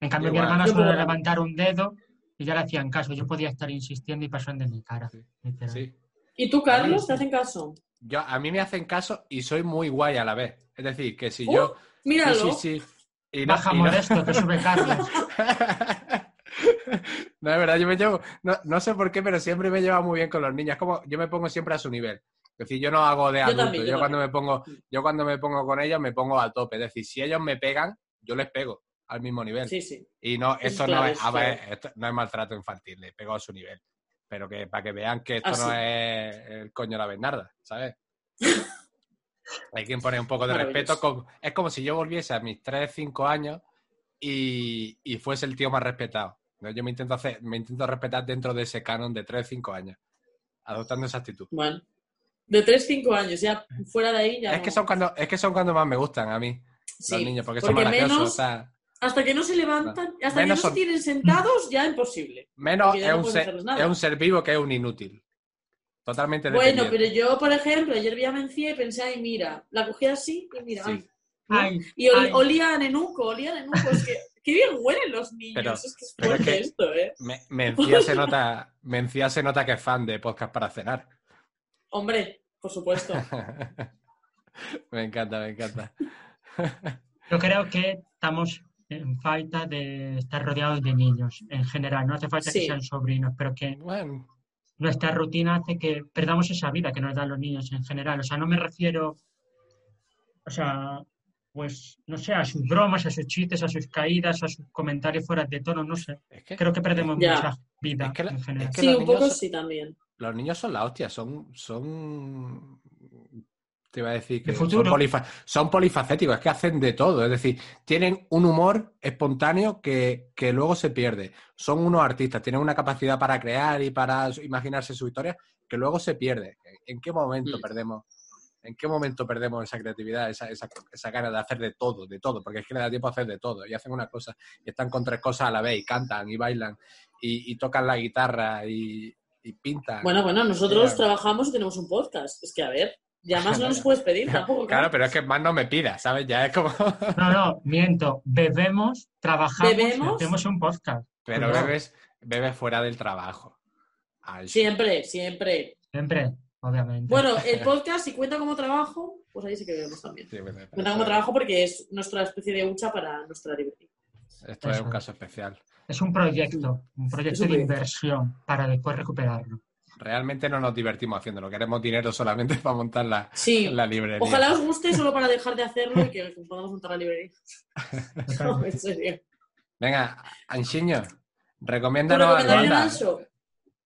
En cambio, mi Igual. hermana Yo solo levantar un dedo y ya le hacían caso. Yo podía estar insistiendo y pasaban de mi cara. Sí. literal. Sí. ¿Y tú, Carlos, te hacen caso? Yo, a mí me hacen caso y soy muy guay a la vez. Es decir, que si Uh, yo... Míralo. Sí, sí, sí. Y no- Baja y no- modesto, que sube Carlos. no, es verdad, yo me llevo, no, no sé por qué, pero siempre me llevo muy bien con los niños. Como, yo me pongo siempre a su nivel. Es decir, yo no hago de Yo adulto. también, yo yo cuando me pongo, yo cuando me pongo con ellos me pongo a tope. Es decir, si ellos me pegan, yo les pego al mismo nivel. Sí, sí. Y no, Es esto clave, no es, ver, esto no es maltrato infantil, le pego a su nivel. Pero que para que vean que esto Ah, no es el coño de la Bernarda, ¿sabes? Hay que imponer un poco de respeto. es como si yo volviese a mis 3, 5 años y, y fuese el tío más respetado. ¿No? Yo me intento hacer, me intento respetar dentro de ese canon de 3, 5 años, adoptando esa actitud. Bueno. De 3, 5 años, ya fuera de ahí ya Es no. que son cuando, es que son cuando más me gustan a mí, Sí, los niños, porque, son porque más graciosos. menos, o sea, hasta que no se levantan, hasta Menos que no son- se tienen sentados, ya imposible. menos ya es no un, ser, es un ser vivo que es un inútil. Totalmente Bueno, pero yo, por ejemplo, ayer vi a Mencía y pensé, ay, mira, la cogí así y mira, Sí. ay, ¿no? Ay, Y ol- ay. olía a nenuco, olía a nenuco. Es que, qué bien huelen los niños. Pero- es que es pero es fuerte que- esto, ¿eh? Me- Mencía se nota, Mencía se nota que es fan de podcast para cenar. Hombre, por supuesto. me encanta, me encanta. Yo creo que estamos en falta de estar rodeados de niños en general. No hace falta que sean sobrinos, pero que Bueno, nuestra rutina hace que perdamos esa vida que nos dan los niños en general. O sea, no me refiero, o sea, pues, no sé, a sus bromas, a sus chistes, a sus caídas, a sus comentarios fuera de tono, no sé. es que, Creo que perdemos Ya. mucha vida Es que la- en general. es que Sí, un poco sí también. los niños son la hostia, son, son, te iba a decir que son, polifa- son polifacéticos, es que hacen de todo, es decir, tienen un humor espontáneo que, que luego se pierde. Son unos artistas, tienen una capacidad para crear y para imaginarse su historia que luego se pierde. ¿En qué momento Mm. perdemos? ¿En qué momento perdemos esa creatividad, esa, esa, esa gana de hacer de todo, de todo? Porque es que le da tiempo a hacer de todo. Y hacen una cosa, y están con tres cosas a la vez, y cantan, y bailan, y, y tocan la guitarra, y, y pintan. Bueno, bueno, nosotros trabajamos y tenemos un podcast. Es que, a ver, ya más no nos puedes pedir tampoco. Claro, pero es que más no me pidas, ¿sabes? Ya es como. No, no, miento. Bebemos, trabajamos y ¿Bebemos? hacemos un podcast. Pero Cuidado. bebes, bebes fuera del trabajo. Ay, Siempre, siempre. Siempre, obviamente. Bueno, el podcast, si cuenta como trabajo, pues ahí sí que vemos también. sí, Cuenta como trabajo porque es nuestra especie de hucha para nuestra libertad. Esto es un caso especial. Es un proyecto, un proyecto un de inversión para después recuperarlo. Realmente no nos divertimos haciéndolo. Queremos dinero solamente para montar la, Sí. la librería. Ojalá os guste solo para dejar de hacerlo y que podamos montar la librería. No, en serio. Venga, Anxiño, ¿Tu recomiéndanos. Anso?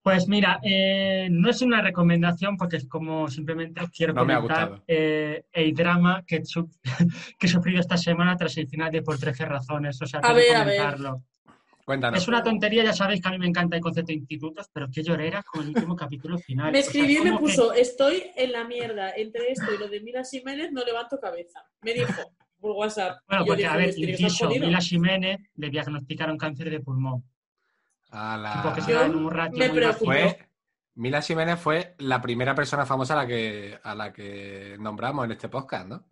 Pues mira, eh, no es una recomendación porque es como simplemente os quiero No comentar eh, el drama que, he su- que he sufrido esta semana tras el final de Por 13 razones. O sea, A tengo que ver, a ver. comentarlo. Cuéntanos. Es una tontería, ya sabéis que a mí me encanta el concepto de institutos, pero qué llorera con el último capítulo final. Me O sea, escribió y me que- puso, estoy en la mierda. Entre esto y lo de Mila Jiménez no levanto cabeza. Me dijo por WhatsApp. Bueno, porque a ver, "Pues tiene que estar inciso, jodido". Mila Jiménez le diagnosticaron cáncer de pulmón. A la- Yo un me preocupo. Fue, Mila Jiménez fue la primera persona famosa a la que, a la que nombramos en este podcast, ¿no?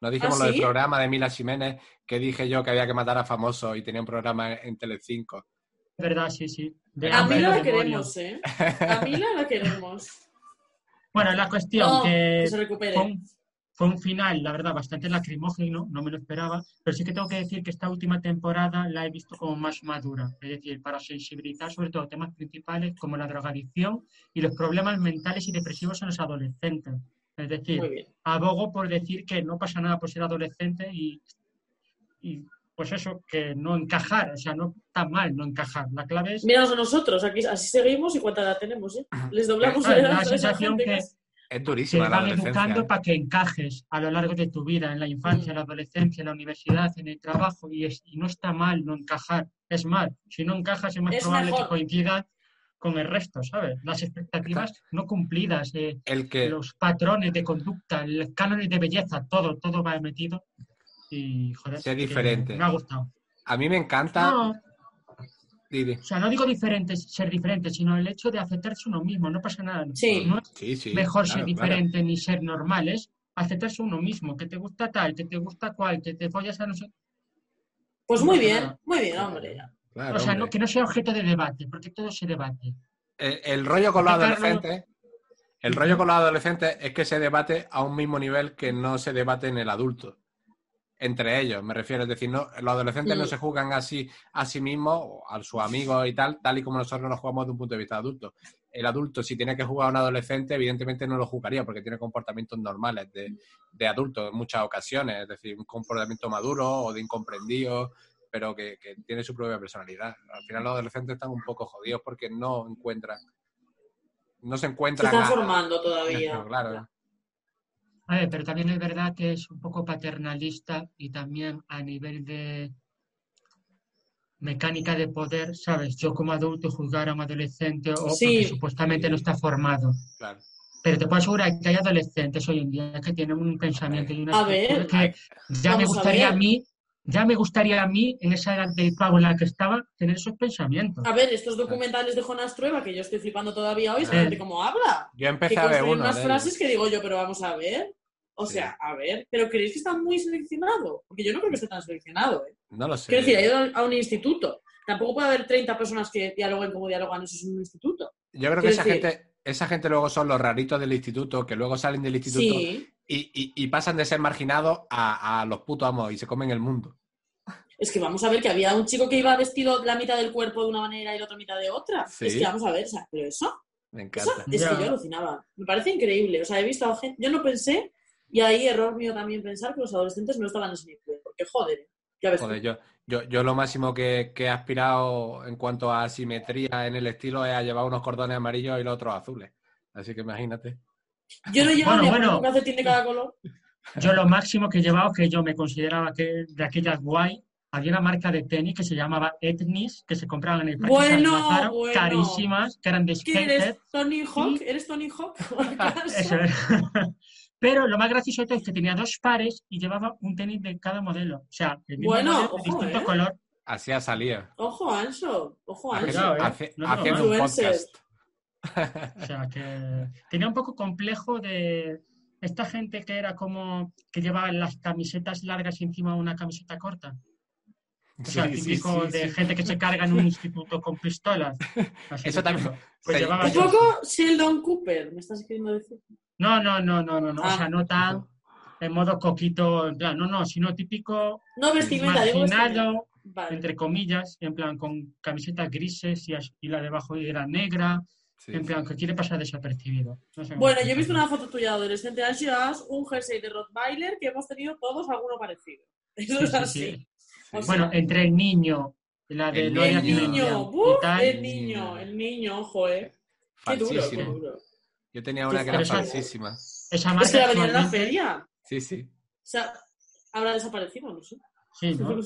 No dijimos ¿Ah, lo del programa de Mila Jiménez, que dije yo que había que matar a famosos y tenía un programa en Telecinco. verdad, sí, sí. De A Mila la queremos, ¿eh? A Mila la queremos. Bueno, la cuestión No, que que se recupere. fue un, fue un final, la verdad, bastante lacrimógeno, no me lo esperaba, pero sí que tengo que decir que esta última temporada la he visto como más madura, es decir, para sensibilizar sobre todo temas principales como la drogadicción y los problemas mentales y depresivos en los adolescentes. Es decir, abogo por decir que no pasa nada por ser adolescente y, y pues eso, que no encajar, o sea, no está mal no encajar. La clave es Míranos a nosotros, aquí así seguimos y cuánta edad tenemos, ¿eh? Les doblamos Ah, la edad la a esa sensación gente que- es- Es te durísima la van educando para que encajes a lo largo de tu vida, en la infancia, en la adolescencia, en la universidad, en el trabajo, y, es- y no está mal no encajar. Es mal, si no encajas es más Es probable mejor. que coincidas con el resto, ¿sabes? Las expectativas no cumplidas, eh, El que, los patrones de conducta, los cánones de belleza, todo, todo va metido. Y, joder, Sé que diferente. me ha gustado. a mí me encanta. No, O sea, no digo diferente, ser diferente, sino el hecho de aceptarse uno mismo, no pasa nada. Sí. No es Sí, sí. mejor claro, ser diferente ni ser normal, es aceptarse uno mismo, que te gusta tal, que te gusta cual, que te follas a no sé. Pues No muy bien, nada. muy bien, hombre. Claro, O sea, no, que no sea objeto de debate, porque todo se debate. El, el rollo con los adolescentes. El rollo con los adolescentes es que se debate a un mismo nivel que no se debate en el adulto. Entre ellos, me refiero. Es decir, no, los adolescentes no Mm. se juzgan así a sí mismos, o a sus amigos y tal, tal y como nosotros nos jugamos de un punto de vista adulto. El adulto, si tiene que jugar a un adolescente, evidentemente no lo jugaría porque tiene comportamientos normales de, de adulto en muchas ocasiones. Es decir, un comportamiento maduro o de incomprendido, pero que, que tiene su propia personalidad. Al final los adolescentes están un poco jodidos porque no encuentran, no se Se encuentran. están a- formando todavía. Claro. A ver, pero también es verdad que es un poco paternalista y también a nivel de mecánica de poder, ¿sabes? Yo como adulto juzgar a un adolescente o Sí. porque supuestamente no está formado. claro. Pero te puedo asegurar que hay adolescentes hoy en día que tienen un pensamiento y una A ver, que ya me a gustaría a, mí, ya me gustaría a mí, en esa edad del pavo en la que estaba, tener esos pensamientos. A ver, estos documentales de Jonas Trueba, que yo estoy flipando todavía hoy, gente cómo habla. Yo Que empecé a ver uno. unas de frases que digo yo, pero vamos a ver. O Sí. sea, a ver, pero ¿creéis que está muy seleccionado? Porque yo no creo que esté tan seleccionado. ¿eh? No lo sé. Quiero decir, ha ido a un instituto. Tampoco puede haber 30 personas que dialoguen como dialogan esos en un instituto. Yo creo que esa decir- gente, esa gente luego son los raritos del instituto, que luego salen del instituto Sí, y, y- y pasan de ser marginados a, a los putos amos y se comen el mundo. es que vamos a ver que había un chico que iba vestido la mitad del cuerpo de una manera y la otra mitad de otra. Sí. Es que vamos a ver, o sea, pero eso, Me eso encanta. es que yo alucinaba. Me parece increíble. O sea, he visto a gente, yo no pensé, y ahí error mío también pensar que los adolescentes no estaban en ese nivel. Porque joder, ya ves. Joder, yo, yo, yo lo máximo que, que he aspirado en cuanto a simetría en el estilo es a llevar unos cordones amarillos y los otros azules. Así que imagínate. Yo no llevo Bueno, bueno. un calcetín de cada color. Yo lo máximo que he llevado, que yo me consideraba que de aquellas guay, había una marca de tenis que se llamaba Etnis, que se compraban en el Parque Bueno, carísimas, que eran de ¿Quién eres? skater. ¿Tony Hawk? Y- ¿Eres Tony Hawk? Eso es. Pero lo más gracioso de todo es que tenía dos pares y llevaba un tenis de cada modelo. O sea, el mismo Bueno, modelo, ojo, distinto ¿eh? color. Así ha salido. Ojo, Anso. Ojo, Anso. ¿eh? Hace- No haciendo un podcast. O sea, que tenía un poco complejo de esta gente que era como que llevaba las camisetas largas y encima una camiseta corta. O sea, Sí, típico sí, de sí. gente que se carga en un instituto con pistolas. Así Eso de también-. Pues sí. llevaba Un yo- poco Sheldon Cooper, me estás queriendo decir. No, no, no, no, no, no. O Ah. sea, no tan en modo coquito, en plan, no, no, sino típico No marginado, Vale. entre comillas, en plan con camisetas grises y, y la debajo era negra, Sí, en sí. plan que quiere pasar desapercibido. No sé cómo Bueno, yo he visto una foto tuya de adolescente, Ansi, llevabas un jersey de Rottweiler que hemos tenido todos alguno parecido. Eso Sí, es sí, así. sí. O sea, Bueno, entre el niño, la de El Gloria el niño. niño, el niño, el niño, ojo, eh. Qué duro, qué duro. Yo tenía una que era esa- falsísima. esa Es marca que la vendían en la feria. Sí, sí. O sea, habrá desaparecido, no sé. Sí, ¿no?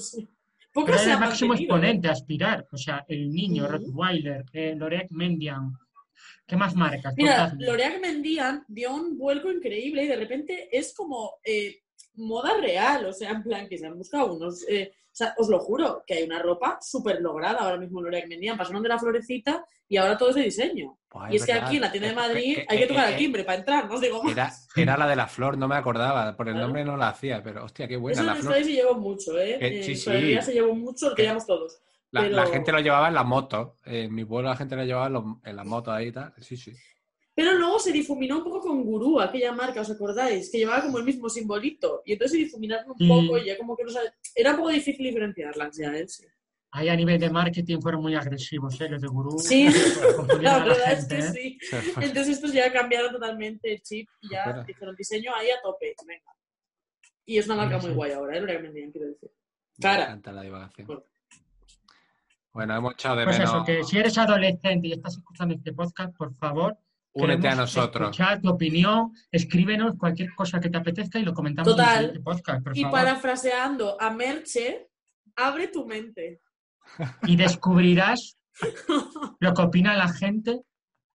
Pero se era el máximo mantenido, ¿eh? exponente a aspirar. O sea, el niño. Rottweiler, eh, Mendian. ¿Qué más marcas? Mira. L'Oreal Mendian dio un vuelco increíble y de repente es como eh, moda real, o sea, en plan que se han buscado unos... eh, o sea, os lo juro, que hay una ropa súper lograda ahora mismo en L'Oreal Mendian. Pasaron de la florecita y ahora todo es de diseño. Pues y es que aquí en la tienda de Eh, Madrid eh, hay que eh, tocar eh, el timbre para entrar, no os digo más. Era, era la de la flor, no me acordaba. Por el Claro. nombre no la hacía, pero hostia, qué buena Eso la flor. Euskadi se llevó mucho, ¿eh? Que- En sí, sí. se llevó mucho, lo Que- teníamos todos. La, pero- la gente lo llevaba en las motos. En mi pueblo la gente lo llevaba en, las motos ahí y tal. Sí, sí. Pero luego se difuminó un poco con Gurú, aquella marca, ¿os acordáis? Que llevaba como el mismo simbolito. Y entonces se difuminaron un poco y ya como que no sabe... Era un poco difícil diferenciarlas ya, ¿eh? Sí. Ahí a nivel de marketing fueron muy agresivos, ¿eh? Los de Gurú. Sí, la a la verdad es gente, que ¿eh? sí. Entonces estos ya cambiaron totalmente el chip y ya Espera. dijeron diseño ahí a tope, venga. Y es una marca Sí, muy sí. guay ahora, ¿eh? L'Oreal Mendian, quiero decir. Me Cara. encanta la divagación. Bueno. Bueno, hemos echado de Pues menos. eso, que si eres adolescente y estás escuchando este podcast, por favor, Únete a nosotros. Escuchar tu opinión, escríbenos cualquier cosa que te apetezca y lo comentamos Total. en el siguiente podcast, por Y favor. parafraseando a Merche, abre tu mente. Y descubrirás lo que opina la gente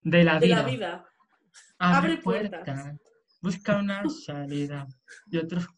de la De vida. la vida. Abre, Abre puertas, puertas. busca una salida y otros